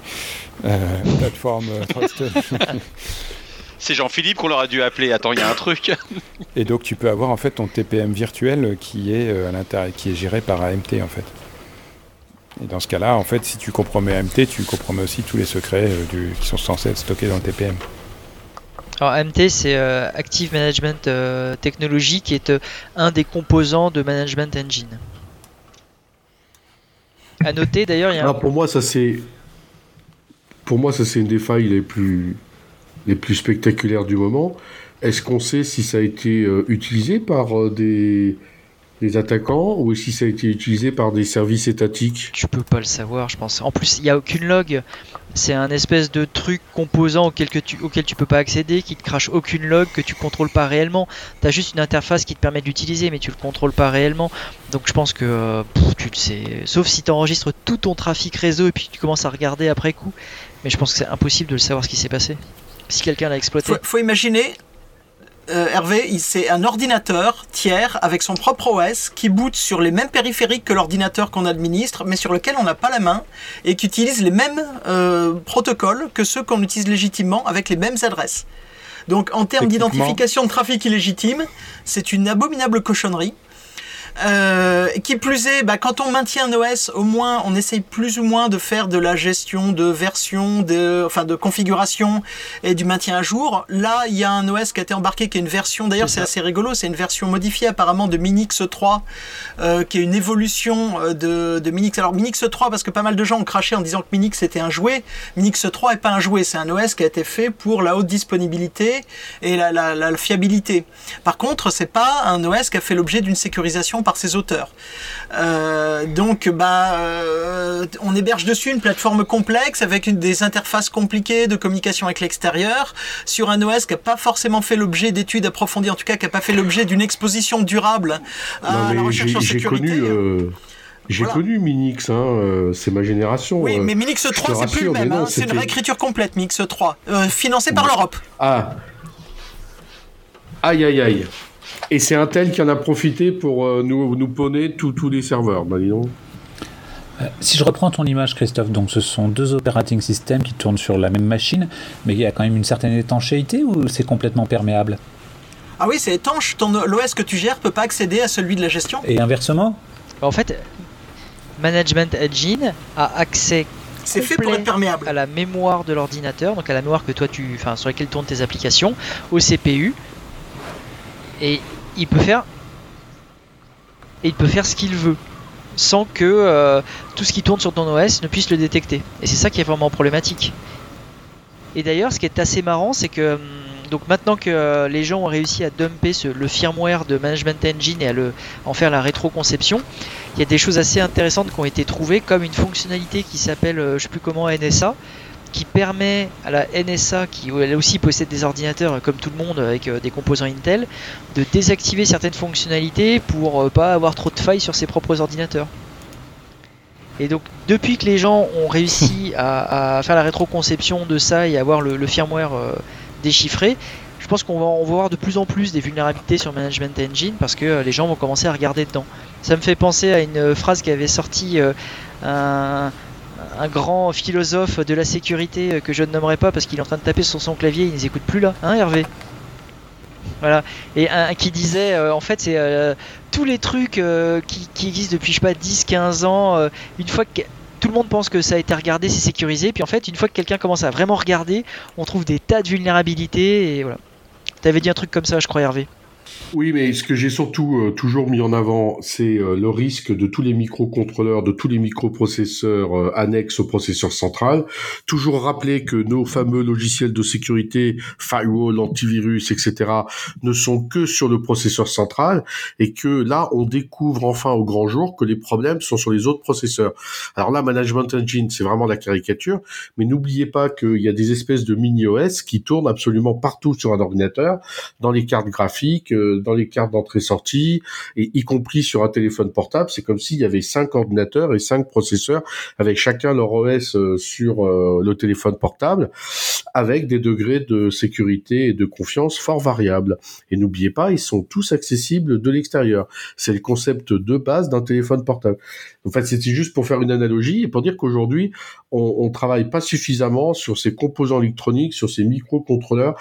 Euh, Platform Trusted. (laughs) C'est Jean-Philippe qu'on leur a dû appeler. Attends, il y a un truc. (laughs) Et donc tu peux avoir en fait ton TPM virtuel qui est euh, à l'intérieur, qui est géré par AMT en fait. Et dans ce cas-là, en fait, si tu compromets AMT, tu compromets aussi tous les secrets euh, du- qui sont censés être stockés dans le TPM. Alors AMT, c'est euh, Active Management euh, Technology, qui est euh, un des composants de Management Engine. À noter d'ailleurs, il y a un... Alors pour moi, ça c'est pour moi ça c'est une des failles les plus les plus spectaculaires du moment. Est-ce qu'on sait si ça a été utilisé par des des attaquants ou si ça a été utilisé par des services étatiques? Tu peux pas le savoir, je pense. En plus, il n'y a aucune log. C'est un espèce de truc composant auquel, que tu, auquel tu peux pas accéder, qui te crache aucune log, que tu contrôles pas réellement. Tu as juste une interface qui te permet de l'utiliser, mais tu le contrôles pas réellement. Donc je pense que euh, pff, tu le sais. Sauf si tu enregistres tout ton trafic réseau et puis tu commences à regarder après coup. Mais je pense que c'est impossible de le savoir ce qui s'est passé. Si quelqu'un l'a exploité. Faut, faut imaginer, euh, Hervé, c'est un ordinateur tiers avec son propre OS qui boot sur les mêmes périphériques que l'ordinateur qu'on administre, mais sur lequel on n'a pas la main et qui utilise les mêmes euh, protocoles que ceux qu'on utilise légitimement avec les mêmes adresses. Donc en termes d'identification de trafic illégitime, c'est une abominable cochonnerie. Euh, qui plus est, bah, quand on maintient un OS, au moins on essaye plus ou moins de faire de la gestion de version, de, enfin de configuration et du maintien à jour. Là, il y a un OS qui a été embarqué, qui est une version, d'ailleurs c'est assez rigolo, c'est une version modifiée apparemment de Minix 3, euh, qui est une évolution euh, de, de, Minix. Alors Minix 3, parce que pas mal de gens ont craché en disant que Minix était un jouet. Minix 3 est pas un jouet, c'est un OS qui a été fait pour la haute disponibilité et la, la, la fiabilité. Par contre, c'est pas un OS qui a fait l'objet d'une sécurisation par ses auteurs. Euh, donc, bah, euh, on héberge dessus une plateforme complexe avec une, des interfaces compliquées de communication avec l'extérieur sur un OS qui n'a pas forcément fait l'objet d'études approfondies, en tout cas qui n'a pas fait l'objet d'une exposition durable à la recherche en sécurité. Euh, j'ai connu Minix, hein, c'est ma génération. Oui, mais Minix 3, c'est plus le même. Hein, c'est une réécriture complète, Minix 3, financée par l'Europe. Ah. Aïe, aïe, aïe. Et c'est Intel qui en a profité pour euh, nous, nous poney tous les serveurs. Bah, euh, si je reprends ton image, Christophe, donc ce sont deux operating systems qui tournent sur la même machine, mais il y a quand même une certaine étanchéité ou c'est complètement perméable? Ah oui, c'est étanche. L'OS que tu gères peut pas accéder à celui de la gestion. Et inversement? En fait, Management Engine a accès c'est fait pour être perméable. à la mémoire de l'ordinateur, donc à la mémoire que toi tu, enfin sur laquelle tournent tes applications, au CPU, et il peut faire et il peut faire ce qu'il veut sans que euh, tout ce qui tourne sur ton OS ne puisse le détecter. Et c'est ça qui est vraiment problématique. Et d'ailleurs, ce qui est assez marrant, c'est que hum, donc maintenant que euh, les gens ont réussi à dumper le firmware de Management Engine et à le, en faire la rétroconception, il y a des choses assez intéressantes qui ont été trouvées, comme une fonctionnalité qui s'appelle, euh, je sais plus comment, NSA, qui permet à la NSA, qui elle aussi possède des ordinateurs euh, comme tout le monde avec euh, des composants Intel, de désactiver certaines fonctionnalités pour euh, pas avoir trop de failles sur ses propres ordinateurs. Et donc depuis que les gens ont réussi (laughs) à, faire la rétroconception de ça et avoir le, firmware déchiffré, je pense qu'on va, va voir de plus en plus des vulnérabilités sur Management Engine parce que les gens vont commencer à regarder dedans. Ça me fait penser à une phrase qui avait sorti un, un grand philosophe de la sécurité euh, que je ne nommerai pas parce qu'il est en train de taper sur son clavier, il ne nous écoute plus là, hein Hervé? Voilà. Et un qui disait, euh, en fait, c'est euh, tous les trucs qui, existent depuis, je sais pas, 10, 15 ans, une fois que tout le monde pense que ça a été regardé, c'est sécurisé, puis en fait, une fois que quelqu'un commence à vraiment regarder, on trouve des tas de vulnérabilités, et voilà. T'avais dit un truc comme ça, je crois, Hervé. Oui, mais ce que j'ai surtout euh, toujours mis en avant, c'est euh, le risque de tous les microcontrôleurs, de tous les microprocesseurs euh, annexes au processeur central. Toujours rappeler que nos fameux logiciels de sécurité, firewall, antivirus, etc., ne sont que sur le processeur central et que là, on découvre enfin au grand jour que les problèmes sont sur les autres processeurs. Alors là, Management Engine, c'est vraiment la caricature, mais n'oubliez pas qu'il y a des espèces de mini-OS qui tournent absolument partout sur un ordinateur, dans les cartes graphiques, dans les cartes d'entrée-sortie, y compris sur un téléphone portable, c'est comme s'il y avait cinq ordinateurs et cinq processeurs avec chacun leur OS euh, sur euh, le téléphone portable, avec des degrés de sécurité et de confiance fort variables. Et n'oubliez pas, ils sont tous accessibles de l'extérieur. C'est le concept de base d'un téléphone portable. En fait, c'était juste pour faire une analogie et pour dire qu'aujourd'hui, on, on travaille pas suffisamment sur ces composants électroniques, sur ces microcontrôleurs,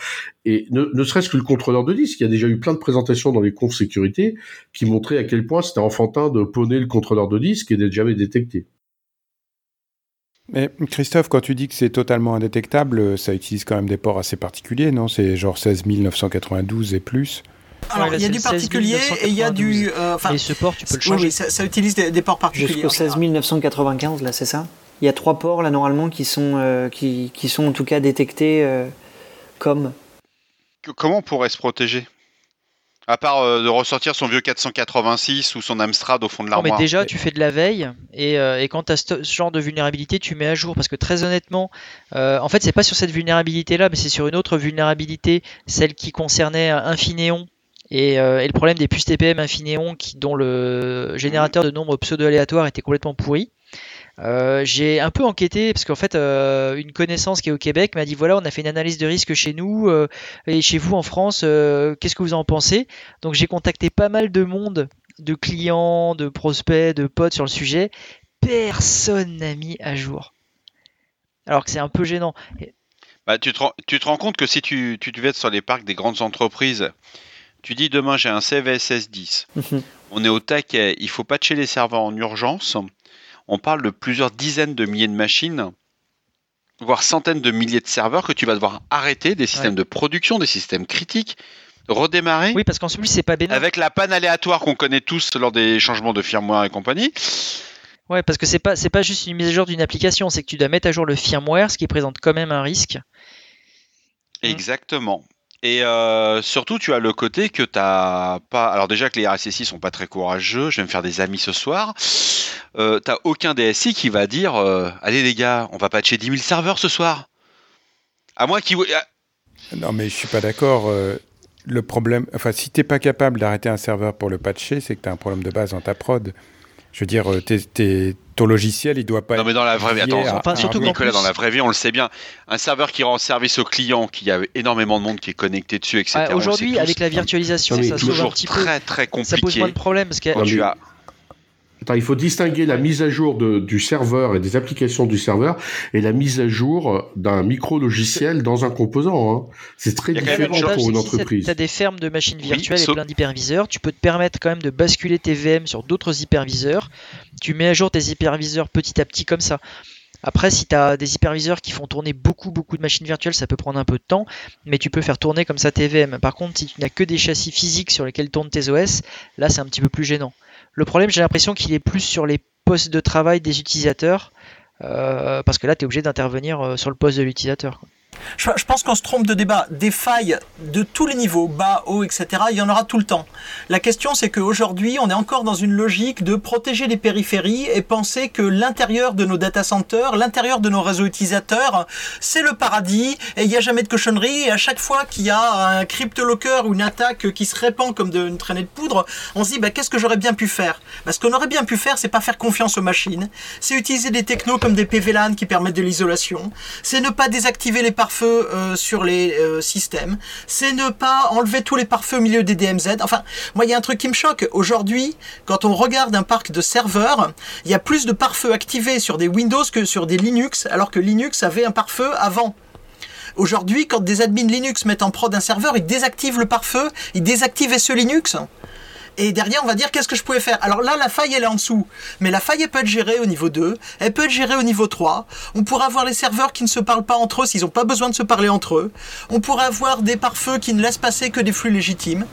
et ne, ne serait-ce que le contrôleur de disque. Il y a déjà eu plein de présentations dans les confs sécurité qui montraient à quel point c'était enfantin de poney le contrôleur de disque et d'être jamais détecté. Mais Christophe, quand tu dis que c'est totalement indétectable, ça utilise quand même des ports assez particuliers, non? C'est genre 16 992 et plus alors, il y a du particulier et il y a du. Euh, et ce port, tu peux le changer. Oui, ça, utilise des, ports particuliers. Jusqu'au 16 995, là, c'est ça? Il y a trois ports, là, normalement, qui sont, euh, qui, qui, sont en tout cas détectés euh, comme. Comment on pourrait se protéger? À part de ressortir son vieux 486 ou son Amstrad au fond de l'armoire. Non, mais déjà, tu fais de la veille et, et quand tu as ce genre de vulnérabilité, tu mets à jour. Parce que très honnêtement, en fait, c'est pas sur cette vulnérabilité-là, mais c'est sur une autre vulnérabilité, celle qui concernait Infineon euh, et, le problème des puces TPM Infineon qui, dont le générateur de nombres pseudo-aléatoires était complètement pourri. Euh, j'ai un peu enquêté parce qu'en fait, euh, une connaissance qui est au Québec m'a dit voilà, on a fait une analyse de risque chez nous euh, et chez vous en France, qu'est-ce que vous en pensez? Donc j'ai contacté pas mal de monde, de clients, de prospects, de potes sur le sujet. Personne n'a mis à jour. Alors que c'est un peu gênant. Bah, tu, te, rends compte que si tu, tu devais être sur les parcs des grandes entreprises, tu dis demain j'ai un CVSS 10, mhm. on est au taquet, il faut patcher les serveurs en urgence on parle de plusieurs dizaines de milliers de machines, voire centaines de milliers de serveurs que tu vas devoir arrêter, des systèmes de production, des systèmes critiques, redémarrer. Oui, parce qu'en plus, c'est pas bénin. Avec la panne aléatoire qu'on connaît tous lors des changements de firmware et compagnie. Ouais, parce que c'est pas c'est pas juste une mise à jour d'une application, c'est que tu dois mettre à jour le firmware, ce qui présente quand même un risque. Exactement. Et euh, surtout, tu as le côté que tu pas. Alors, déjà que les RSSI sont pas très courageux, je vais me faire des amis ce soir. Euh, t'as aucun DSI qui va dire euh, Allez, les gars, on va patcher 10 000 serveurs ce soir. À moins qu'il. Non, mais je suis pas d'accord. Euh, le problème. Enfin, si t'es pas capable d'arrêter un serveur pour le patcher, c'est que tu as un problème de base dans ta prod. Je veux dire, ton logiciel, il doit pas. Non, mais dans la vraie vie, attends, enfin, surtout Nicolas, dans la vraie vie, on le sait bien. Un serveur qui rend service au client, qui a énormément de monde qui est connecté dessus, etc. Aujourd'hui, avec la virtualisation, ça sauve un petit très, très compliqué. Ça pose moins de problèmes parce que tu as il faut distinguer la mise à jour de, du serveur et des applications du serveur et la mise à jour d'un micro-logiciel dans un composant. Hein. C'est très différent pour une entreprise. Tu as des fermes de machines virtuelles et plein d'hyperviseurs. Tu peux te permettre quand même de basculer tes VM sur d'autres hyperviseurs. Tu mets à jour tes hyperviseurs petit à petit comme ça. Après, si tu as des hyperviseurs qui font tourner beaucoup beaucoup de machines virtuelles, ça peut prendre un peu de temps, mais tu peux faire tourner comme ça tes VM. Par contre, si tu n'as que des châssis physiques sur lesquels tournent tes OS, là c'est un petit peu plus gênant. Le problème, j'ai l'impression qu'il est plus sur les postes de travail des utilisateurs, euh, parce que là, tu es obligé d'intervenir euh, sur le poste de l'utilisateur. Je, pense qu'on se trompe de débat. Des failles de tous les niveaux, bas, haut, etc., il y en aura tout le temps. La question, c'est qu'aujourd'hui, on est encore dans une logique de protéger les périphéries et penser que l'intérieur de nos data centers, l'intérieur de nos réseaux utilisateurs, c'est le paradis et il n'y a jamais de cochonnerie. Et à chaque fois qu'il y a un cryptolocker ou une attaque qui se répand comme une traînée de poudre, on se dit, bah, qu'est-ce que j'aurais bien pu faire? Bah, Ce qu'on aurait bien pu faire, c'est pas faire confiance aux machines, c'est utiliser des technos comme des PVLAN qui permettent de l'isolation, c'est ne pas désactiver les pare-feu euh, sur les euh, systèmes, c'est ne pas enlever tous les pare-feux au milieu des DMZ. Enfin, moi, il y a un truc qui me choque. Aujourd'hui, quand on regarde un parc de serveurs, il y a plus de pare-feu activés sur des Windows que sur des Linux, alors que Linux avait un pare-feu avant. Aujourd'hui, quand des admins Linux mettent en prod un serveur, ils désactivent le pare-feu, ils désactivent ce Linux. Et derrière, on va dire qu'est-ce que je pouvais faire? Alors là, la faille, elle est en dessous. Mais la faille, elle peut être gérée au niveau 2, elle peut être gérée au niveau 3. On pourrait avoir les serveurs qui ne se parlent pas entre eux s'ils n'ont pas besoin de se parler entre eux. On pourrait avoir des pare-feux qui ne laissent passer que des flux légitimes.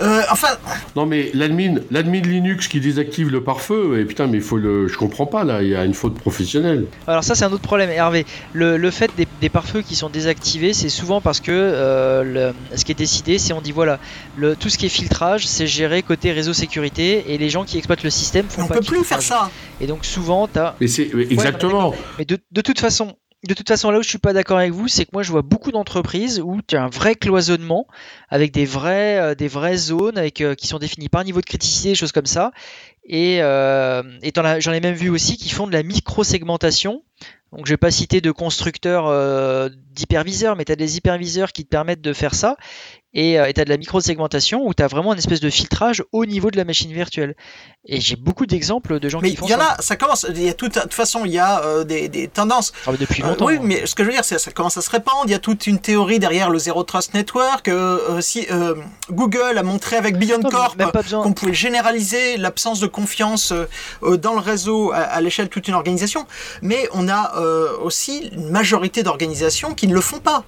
Euh, enfin. Non, mais l'admin, l'admin Linux qui désactive le pare-feu, et putain, mais il faut le. Je comprends pas là, il y a une faute professionnelle. Alors ça, c'est un autre problème, Hervé. Le, fait des, des pare-feux qui sont désactivés, c'est souvent parce que euh, ce qui est décidé, c'est on dit voilà, le, tout ce qui est filtrage, c'est géré côté réseau sécurité et les gens qui exploitent le système font on pas peut plus faire ça. Et donc souvent tu as exactement. mais de, de, toute façon de toute façon, là où je suis pas d'accord avec vous, c'est que moi je vois beaucoup d'entreprises où tu as un vrai cloisonnement avec des vrais, euh, des vraies zones avec, euh, qui sont définies par niveau de criticité, des choses comme ça. Et, euh, et j'en ai même vu aussi qui font de la micro-segmentation. Donc je vais pas citer de constructeurs euh, d'hyperviseurs, mais tu as des hyperviseurs qui te permettent de faire ça et euh, tu as de la micro-segmentation où tu as vraiment une espèce de filtrage au niveau de la machine virtuelle. Et j'ai beaucoup d'exemples de gens qui font ça. Mais il y en a, ça commence, il y a toute, de toute façon, il y a euh, des, des, tendances. Ah, depuis longtemps. oui, hein. mais ce que je veux dire, c'est ça commence à se répandre. Il y a toute une théorie derrière le Zero Trust Network. Euh, si Google a montré avec Beyond Corp qu'on pouvait généraliser l'absence de confiance dans le réseau à, à l'échelle de toute une organisation, mais on a aussi une majorité d'organisations qui ne le font pas.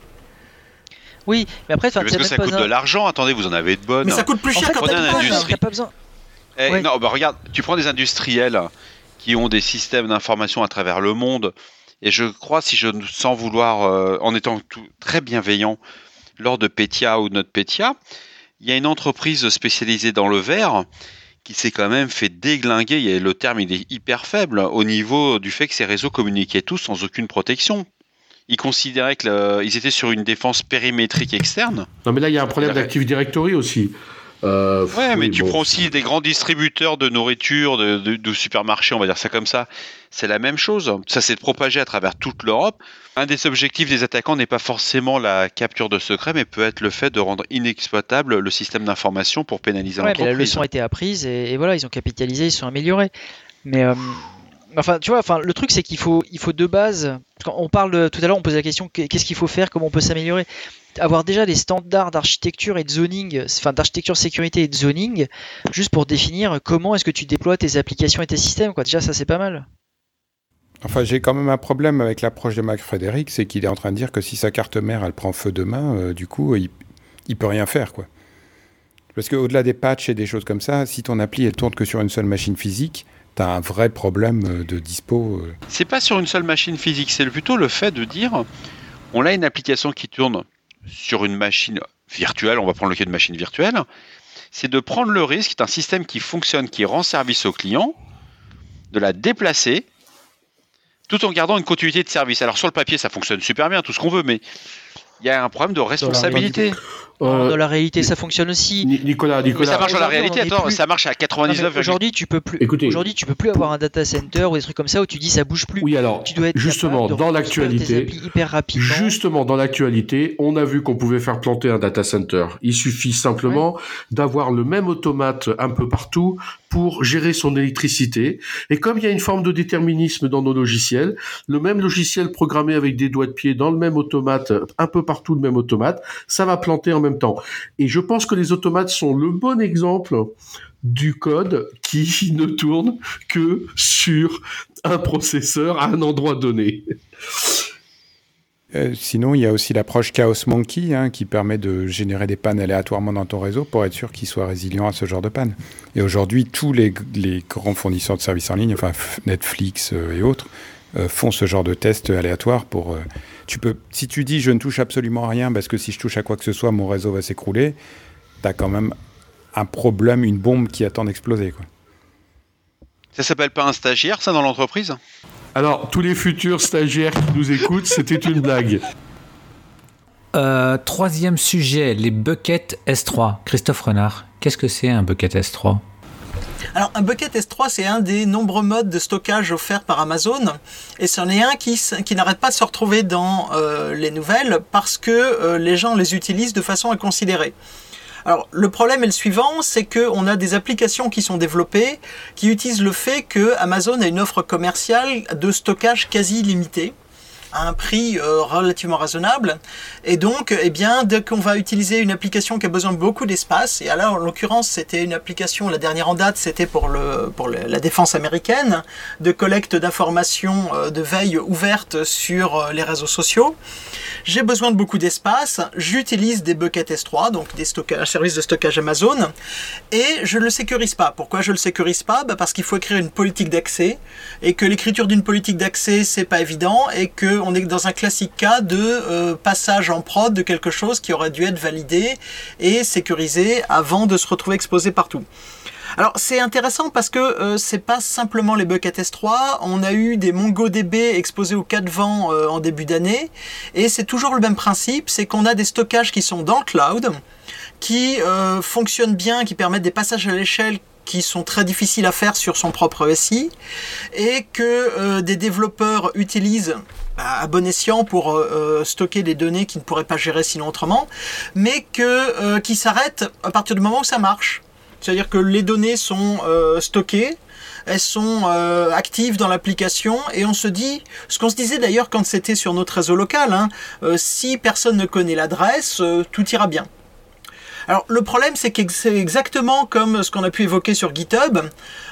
Oui, mais après, parce que ça coûte de l'argent. Attendez, vous en avez de bonnes. Mais ça coûte plus cher quand t'as industrie. pas besoin. Eh, non, bah regarde, tu prends des industriels qui ont des systèmes d'information à travers le monde, et je crois, si je sens vouloir, euh, en étant tout, très bienveillant, lors de Petia ou notre Petia, il y a une entreprise spécialisée dans le verre qui s'est quand même fait déglinguer, le terme il est hyper faible, au niveau du fait que ces réseaux communiquaient tous sans aucune protection ils considéraient qu'ils étaient sur une défense périmétrique externe. Non, mais là, il y a un problème d'Active Directory aussi. Euh, Ouais, mais tu bon. prends aussi des grands distributeurs de nourriture, de, de, de supermarchés, on va dire ça comme ça. C'est la même chose. Ça s'est propagé à travers toute l'Europe. Un des objectifs des attaquants n'est pas forcément la capture de secrets, mais peut être le fait de rendre inexploitable le système d'information pour pénaliser Ouais, mais la l'entreprise. leçon a été apprise et, et voilà, ils ont capitalisé, ils se sont améliorés. Mais euh, enfin, tu vois, enfin, le truc c'est qu'il faut, il faut de base. Quand on parle de- tout à l'heure, on posait la question qu'est- qu'est-ce qu'il faut faire, comment on peut s'améliorer. Avoir déjà des standards d'architecture et de zoning, enfin d'architecture sécurité et de zoning, juste pour définir comment est-ce que tu déploies tes applications et tes systèmes. Quoi. Déjà, ça c'est pas mal. Enfin, j'ai quand même un problème avec l'approche de Mac Frédéric, c'est qu'il est en train de dire que si sa carte mère, elle prend feu demain, euh, du coup, il, il peut rien faire, quoi. Parce qu'au-delà des patchs et des choses comme ça, si ton appli elle tourne que sur une seule machine physique, t'as un vrai problème euh, de dispo. euh. C'est pas sur une seule machine physique, c'est plutôt le fait de dire on a une application qui tourne sur une machine virtuelle, on va prendre le cas de machine virtuelle, c'est de prendre le risque d'un système qui fonctionne, qui rend service au client, de la déplacer tout en gardant une continuité de service. Alors sur le papier, ça fonctionne super bien, tout ce qu'on veut, mais il y a un problème de responsabilité. Euh, Dans la réalité, ça fonctionne aussi. Ni- Nicolas, Mais Nicolas, ça marche dans la réalité, attends, plus- ça marche à Non, mais 99, Aujourd'hui, tu peux plus. Écoutez. Aujourd'hui, tu peux plus avoir un data center ou des trucs comme ça où tu dis ça bouge plus. oui alors, Tu dois être justement, dans l'actualité, hyper rapidement. Justement, dans l'actualité, on a vu qu'on pouvait faire planter un data center. Il suffit simplement d'avoir le même automate un peu partout pour gérer son électricité. Et comme il y a une forme de déterminisme dans nos logiciels, le même logiciel programmé avec des doigts de pied dans le même automate, un peu partout le même automate, ça va planter en même temps. Et je pense que les automates sont le bon exemple du code qui (laughs) ne tourne que sur un processeur à un endroit donné. Euh, sinon, il y a aussi l'approche Chaos Monkey hein, qui permet de générer des pannes aléatoirement dans ton réseau pour être sûr qu'il soit résilient à ce genre de panne. Et aujourd'hui, tous les, les grands fournisseurs de services en ligne, enfin Netflix euh, et autres, euh, font ce genre de tests aléatoires pour. euh, tu peux, si tu dis je ne touche absolument à rien parce que si je touche à quoi que ce soit, mon réseau va s'écrouler, tu as quand même un problème, une bombe qui attend d'exploser. quoi. Ça s'appelle pas un stagiaire, ça, dans l'entreprise? Alors, tous les futurs stagiaires qui nous écoutent, (laughs) c'était une blague. Euh, troisième sujet, les buckets S3. Christophe Renard, qu'est-ce que c'est un bucket S3 Alors, un bucket S3, c'est un des nombreux modes de stockage offerts par Amazon. Et c'en est un qui, n'arrête pas de se retrouver dans euh, les nouvelles parce que euh, les gens les utilisent de façon inconsidérée. Alors, le problème est le suivant, c'est qu'on a des applications qui sont développées qui utilisent le fait que Amazon a une offre commerciale de stockage quasi illimitée un prix euh, relativement raisonnable. Et donc, eh bien, dès qu'on va utiliser une application qui a besoin de beaucoup d'espace, et alors en l'occurrence, c'était une application, la dernière en date, c'était pour, le, pour la défense américaine, de collecte d'informations euh, de veille ouverte sur euh, les réseaux sociaux. J'ai besoin de beaucoup d'espace, j'utilise des buckets S3, donc des stockages, services de stockage Amazon, et je ne le sécurise pas. Pourquoi je ne le sécurise pas? Bah, Parce qu'il faut écrire une politique d'accès, et que l'écriture d'une politique d'accès, c'est pas évident, et qu'on est dans un classique cas de euh, passage en prod de quelque chose qui aurait dû être validé et sécurisé avant de se retrouver exposé partout. Alors c'est intéressant parce que euh, c'est pas simplement les buckets S3, on a eu des MongoDB exposés au 4 vents euh, en début d'année et c'est toujours le même principe, c'est qu'on a des stockages qui sont dans le cloud, qui euh, fonctionnent bien, qui permettent des passages à l'échelle qui sont très difficiles à faire sur son propre SI et que des développeurs utilisent à bon escient pour euh, euh, stocker des données qu'ils ne pourraient pas gérer sinon autrement, mais que euh, qui s'arrêtent à partir du moment où ça marche. C'est-à-dire que les données sont euh, stockées, elles sont euh, actives dans l'application et on se dit, ce qu'on se disait d'ailleurs quand c'était sur notre réseau local, hein, euh, si personne ne connaît l'adresse, tout ira bien. Alors le problème c'est que c'est exactement comme ce qu'on a pu évoquer sur GitHub.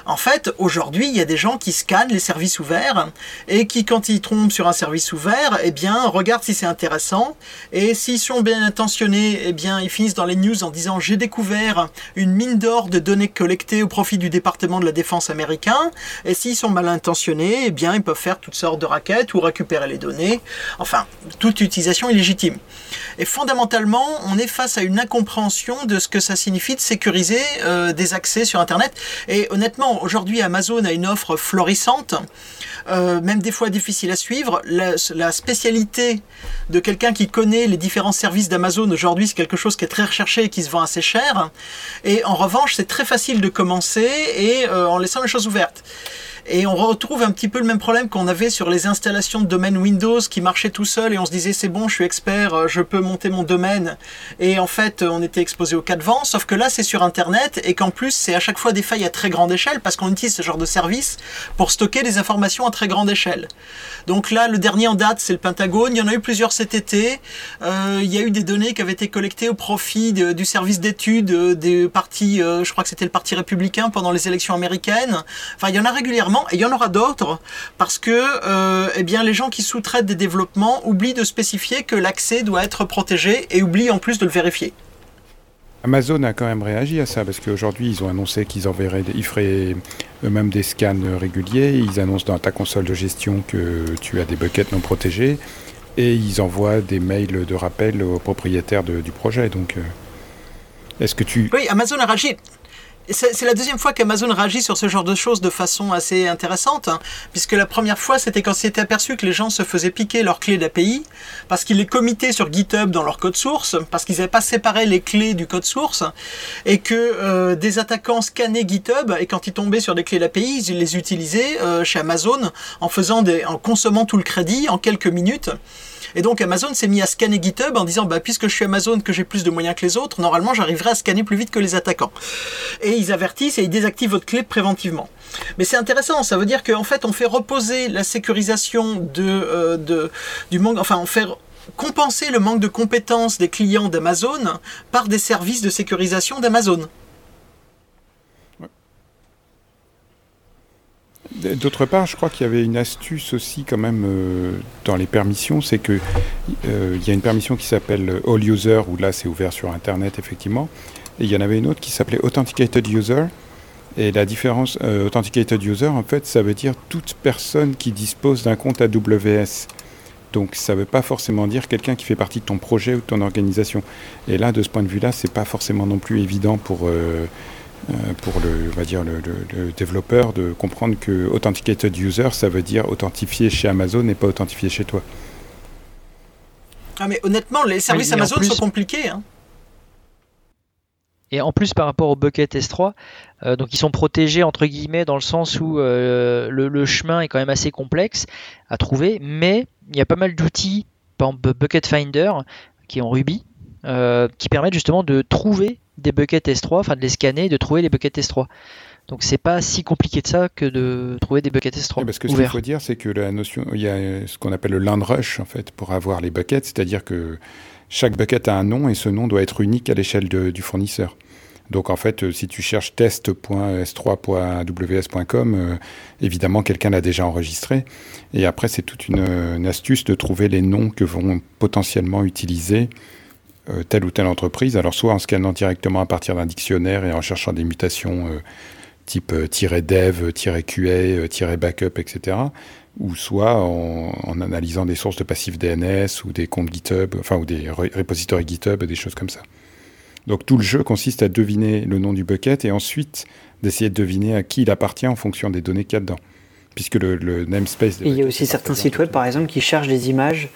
En fait, aujourd'hui, il y a des gens qui scannent les services ouverts et qui, quand ils tombent sur un service ouvert, eh bien, regardent si c'est intéressant. Et s'ils sont bien intentionnés, eh bien, ils finissent dans les news en disant j'ai découvert une mine d'or de données collectées au profit du département de la défense américain. Et s'ils sont mal intentionnés, eh bien, ils peuvent faire toutes sortes de raquettes ou récupérer les données. Enfin, toute utilisation est légitime. Et fondamentalement, on est face à une incompréhension de ce que ça signifie de sécuriser euh, des accès sur Internet. Et honnêtement, aujourd'hui, Amazon a une offre florissante, euh, même des fois difficile à suivre. La, la spécialité de quelqu'un qui connaît les différents services d'Amazon aujourd'hui, c'est quelque chose qui est très recherché et qui se vend assez cher. Et en revanche, c'est très facile de commencer et euh, en laissant les choses ouvertes. Et on retrouve un petit peu le même problème qu'on avait sur les installations de domaine Windows qui marchaient tout seul et on se disait c'est bon, je suis expert, euh, je peux monter mon domaine. Et en fait, on était exposé au cas de vent, sauf que là c'est sur Internet et qu'en plus c'est à chaque fois des failles à très grande échelle parce qu'on utilise ce genre de service pour stocker des informations à très grande échelle. Donc là, le dernier en date, c'est le Pentagone. Il y en a eu plusieurs cet été. Euh, il y a eu des données qui avaient été collectées au profit du service d'études euh, des partis, euh, je crois que c'était le Parti républicain pendant les élections américaines. Enfin, il y en a régulièrement et il y en aura d'autres parce que eh bien, les gens qui sous-traitent des développements oublient de spécifier que l'accès doit être protégé et oublient en plus de le vérifier. Amazon a quand même réagi à ça parce qu'aujourd'hui ils ont annoncé qu'ils enverraient, ils feraient eux-mêmes des scans réguliers. Ils annoncent dans ta console de gestion que tu as des buckets non protégés et ils envoient des mails de rappel aux propriétaires du projet. Donc, euh, est-ce que tu Oui, Amazon a réagi c'est la deuxième fois qu'Amazon réagit sur ce genre de choses de façon assez intéressante, hein, puisque la première fois c'était quand s'était aperçu que les gens se faisaient piquer leurs clés d'API, parce qu'ils les commitaient sur GitHub dans leur code source, parce qu'ils n'avaient pas séparé les clés du code source, et que euh, des attaquants scannaient GitHub, et quand ils tombaient sur des clés d'API, ils les utilisaient euh, chez Amazon en faisant des, en consommant tout le crédit en quelques minutes. Et donc Amazon s'est mis à scanner GitHub en disant bah puisque je suis Amazon que j'ai plus de moyens que les autres, normalement j'arriverai à scanner plus vite que les attaquants. Et ils avertissent et ils désactivent votre clé préventivement. Mais c'est intéressant, ça veut dire qu'en fait on fait reposer la sécurisation de, euh, de du manque, enfin on fait compenser le manque de compétences des clients d'Amazon par des services de sécurisation d'Amazon. D'autre part, je crois qu'il y avait une astuce aussi quand même euh, dans les permissions, c'est que euh, il y a une permission qui s'appelle All User, où là c'est ouvert sur Internet effectivement, et il y en avait une autre qui s'appelait Authenticated User. Et la différence, euh, Authenticated User, en fait, ça veut dire toute personne qui dispose d'un compte AWS. Donc ça ne veut pas forcément dire quelqu'un qui fait partie de ton projet ou de ton organisation. Et là, de ce point de vue-là, c'est pas forcément non plus évident pour euh, pour le, va dire le, développeur de comprendre que authenticated user, ça veut dire authentifié chez Amazon et pas authentifié chez toi. Ah mais honnêtement, les services Amazon sont compliqués. Hein. Et en plus par rapport au bucket S3, euh, donc ils sont protégés entre guillemets dans le sens où euh, le, chemin est quand même assez complexe à trouver, mais il y a pas mal d'outils, par exemple Bucket Finder, qui est en Ruby, qui permettent justement de trouver des buckets S3, enfin de les scanner et de trouver les buckets S3. Donc c'est pas si compliqué de ça que de trouver des buckets S3. parce que ce qu'il faut dire, c'est que la notion, il y a ce qu'on appelle le land rush en fait pour avoir les buckets, c'est-à-dire que chaque bucket a un nom et ce nom doit être unique à l'échelle du fournisseur. Donc en fait, euh, si tu cherches test.s3.ws.com, euh, évidemment quelqu'un l'a déjà enregistré. Et après, c'est toute une, une, astuce de trouver les noms que vont potentiellement utiliser euh, telle ou telle entreprise. Alors soit en scannant directement à partir d'un dictionnaire et en cherchant des mutations euh, type euh, "-dev", "-qa", "-backup", etc. Ou soit en, analysant des sources de passifs DNS ou des comptes GitHub, enfin ou des repositories GitHub, des choses comme ça. Donc tout le jeu consiste à deviner le nom du bucket et ensuite d'essayer de deviner à qui il appartient en fonction des données qu'il y a dedans. Puisque le, namespace... il y a aussi certains sites web, par exemple, qui cherchent des images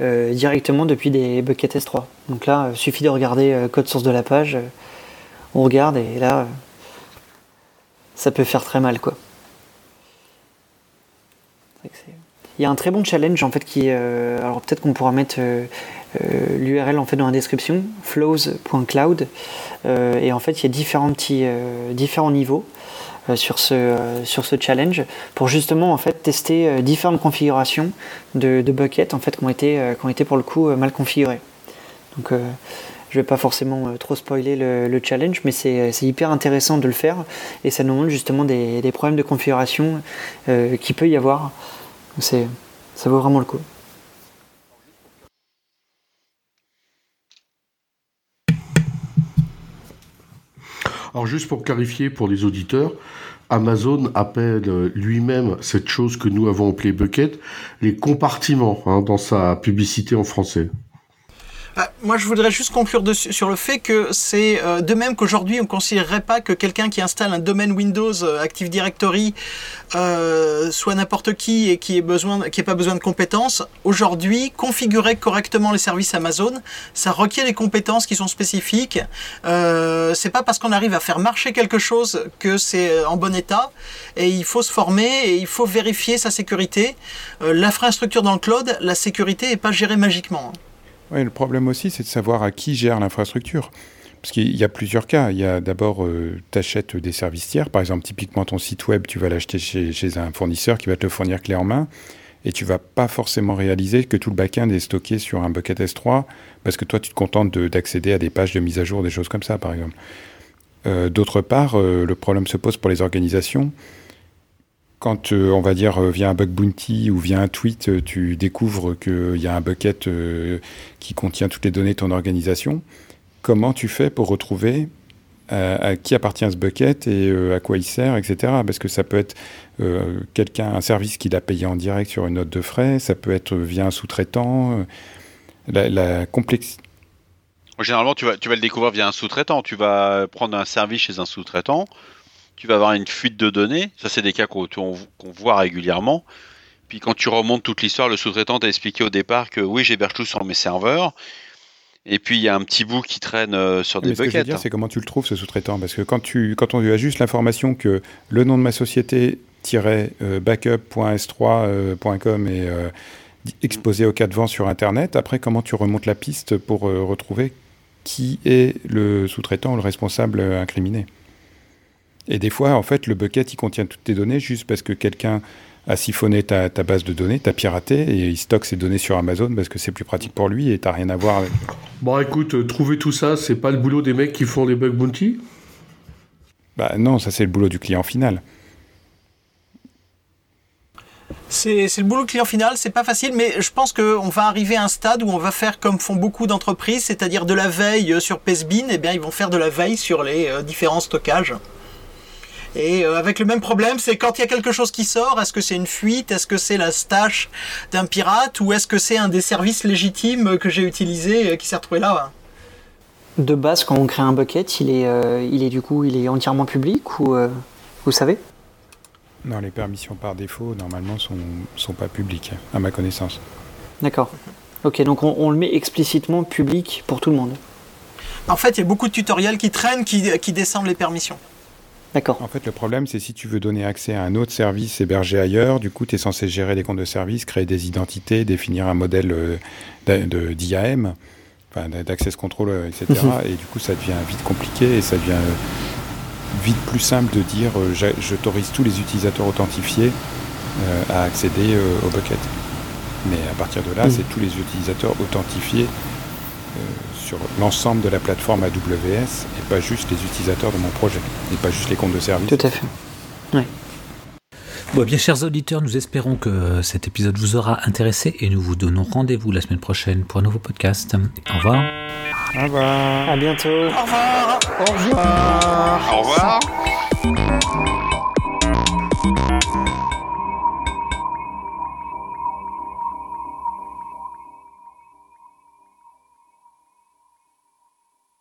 euh, directement depuis des buckets S3. Donc là, euh, suffit de regarder euh, code source de la page, on regarde et là, ça peut faire très mal quoi. Il y a un très bon challenge en fait qui, alors peut-être qu'on pourra mettre l'URL en fait dans la description, flows.cloud, et en fait il y a différents petits, différents niveaux. Euh, sur ce, euh, sur ce challenge pour justement en fait tester euh, différentes configurations de, de buckets en fait qui ont été, qui ont été pour le coup mal configurées. Donc je vais pas forcément trop spoiler le, challenge, mais c'est hyper intéressant de le faire et ça nous montre justement des, des problèmes de configuration euh, qui peut y avoir. Ça vaut vraiment le coup. Alors juste pour clarifier pour les auditeurs, Amazon appelle lui-même cette chose que nous avons appelée bucket les compartiments hein, dans sa publicité en français. Bah, moi, je voudrais juste conclure dessus, sur le fait que c'est euh, de même qu'aujourd'hui, on ne considérerait pas que quelqu'un qui installe un domaine Windows euh, Active Directory euh, soit n'importe qui et qui ait besoin, qui ait pas besoin de compétences. Aujourd'hui, configurer correctement les services Amazon, ça requiert des compétences qui sont spécifiques. C'est pas parce qu'on arrive à faire marcher quelque chose que c'est en bon état. Et il faut se former et il faut vérifier sa sécurité. L'infrastructure dans le cloud, la sécurité est pas gérée magiquement. Oui, le problème aussi, c'est de savoir à qui gère l'infrastructure. Parce qu'il y a plusieurs cas. Il y a d'abord, tu achètes des services tiers. Par exemple, typiquement, ton site web, tu vas l'acheter chez, un fournisseur qui va te le fournir clé en main. Et tu vas pas forcément réaliser que tout le back-end est stocké sur un bucket S3 parce que toi, tu te contentes de- d'accéder à des pages de mise à jour, des choses comme ça, par exemple. Euh, D'autre part, euh, le problème se pose pour les organisations. Quand, euh, on va dire, euh, via un bug bounty ou via un tweet, euh, tu découvres qu'il y a un bucket qui contient toutes les données de ton organisation, comment tu fais pour retrouver à qui appartient ce bucket et à quoi il sert, etc. Parce que ça peut être quelqu'un, un service qui l'a payé en direct sur une note de frais, ça peut être via un sous-traitant. La, la complexité. Généralement, tu vas, tu vas le découvrir via un sous-traitant. Tu vas prendre un service chez un sous-traitant. Tu vas avoir une fuite de données. Ça, c'est des cas qu'on voit régulièrement. Puis quand tu remontes toute l'histoire, le sous-traitant t'a expliqué au départ que oui, j'héberge tout sur mes serveurs. Et puis il y a un petit bout qui traîne euh, sur des Mais ce que je veux buckets. dire, c'est comment tu le trouves, ce sous-traitant? Parce que quand, tu, quand on lui a juste l'information que le nom de ma société euh, backup.s3.com est euh, di- exposé au cas de vent sur Internet, après, comment tu remontes la piste pour euh, retrouver qui est le sous-traitant ou le responsable incriminé? Et des fois, en fait, le bucket, il contient toutes tes données juste parce que quelqu'un a siphonné ta, ta base de données, t'a piraté, et il stocke ses données sur Amazon parce que c'est plus pratique pour lui et t'as rien à voir avec... Bon, écoute, euh, trouver tout ça, c'est pas le boulot des mecs qui font les bug bounty? Bah non, ça c'est le boulot du client final. C'est c'est le boulot client final, c'est pas facile, mais je pense qu'on va arriver à un stade où on va faire comme font beaucoup d'entreprises, c'est-à-dire de la veille euh, sur Pestbin, et bien ils vont faire de la veille sur les euh, différents stockages. Et euh, avec le même problème, c'est quand il y a quelque chose qui sort, est-ce que c'est une fuite, est-ce que c'est la stash d'un pirate, ou est-ce que c'est un des services légitimes que j'ai utilisé euh, qui s'est retrouvé là De base, quand on crée un bucket, il est, euh, il est du coup, il est entièrement public ou euh, vous savez? Non, les permissions par défaut, normalement, sont, sont pas publiques, à ma connaissance. D'accord. Ok, donc on, on le met explicitement public pour tout le monde. En fait, il y a beaucoup de tutoriels qui traînent, qui, qui descendent les permissions. D'accord. En fait, le problème, c'est si tu veux donner accès à un autre service hébergé ailleurs, du coup, tu es censé gérer les comptes de service, créer des identités, définir un modèle euh, d'IAM, enfin, d'access control, euh, etc. et du coup, ça devient vite compliqué et ça devient euh, vite plus simple de dire euh, j'a- j'autorise tous les utilisateurs authentifiés euh, à accéder euh, au bucket. Mais à partir de là, Mhm. c'est tous les utilisateurs authentifiés sur l'ensemble de la plateforme AWS et pas juste les utilisateurs de mon projet et pas juste les comptes de service. Tout à fait. Bon, eh bien, chers auditeurs, nous espérons que cet épisode vous aura intéressé et nous vous donnons rendez-vous la semaine prochaine pour un nouveau podcast. Au revoir. Au revoir. À bientôt. Au revoir Au revoir. Au revoir.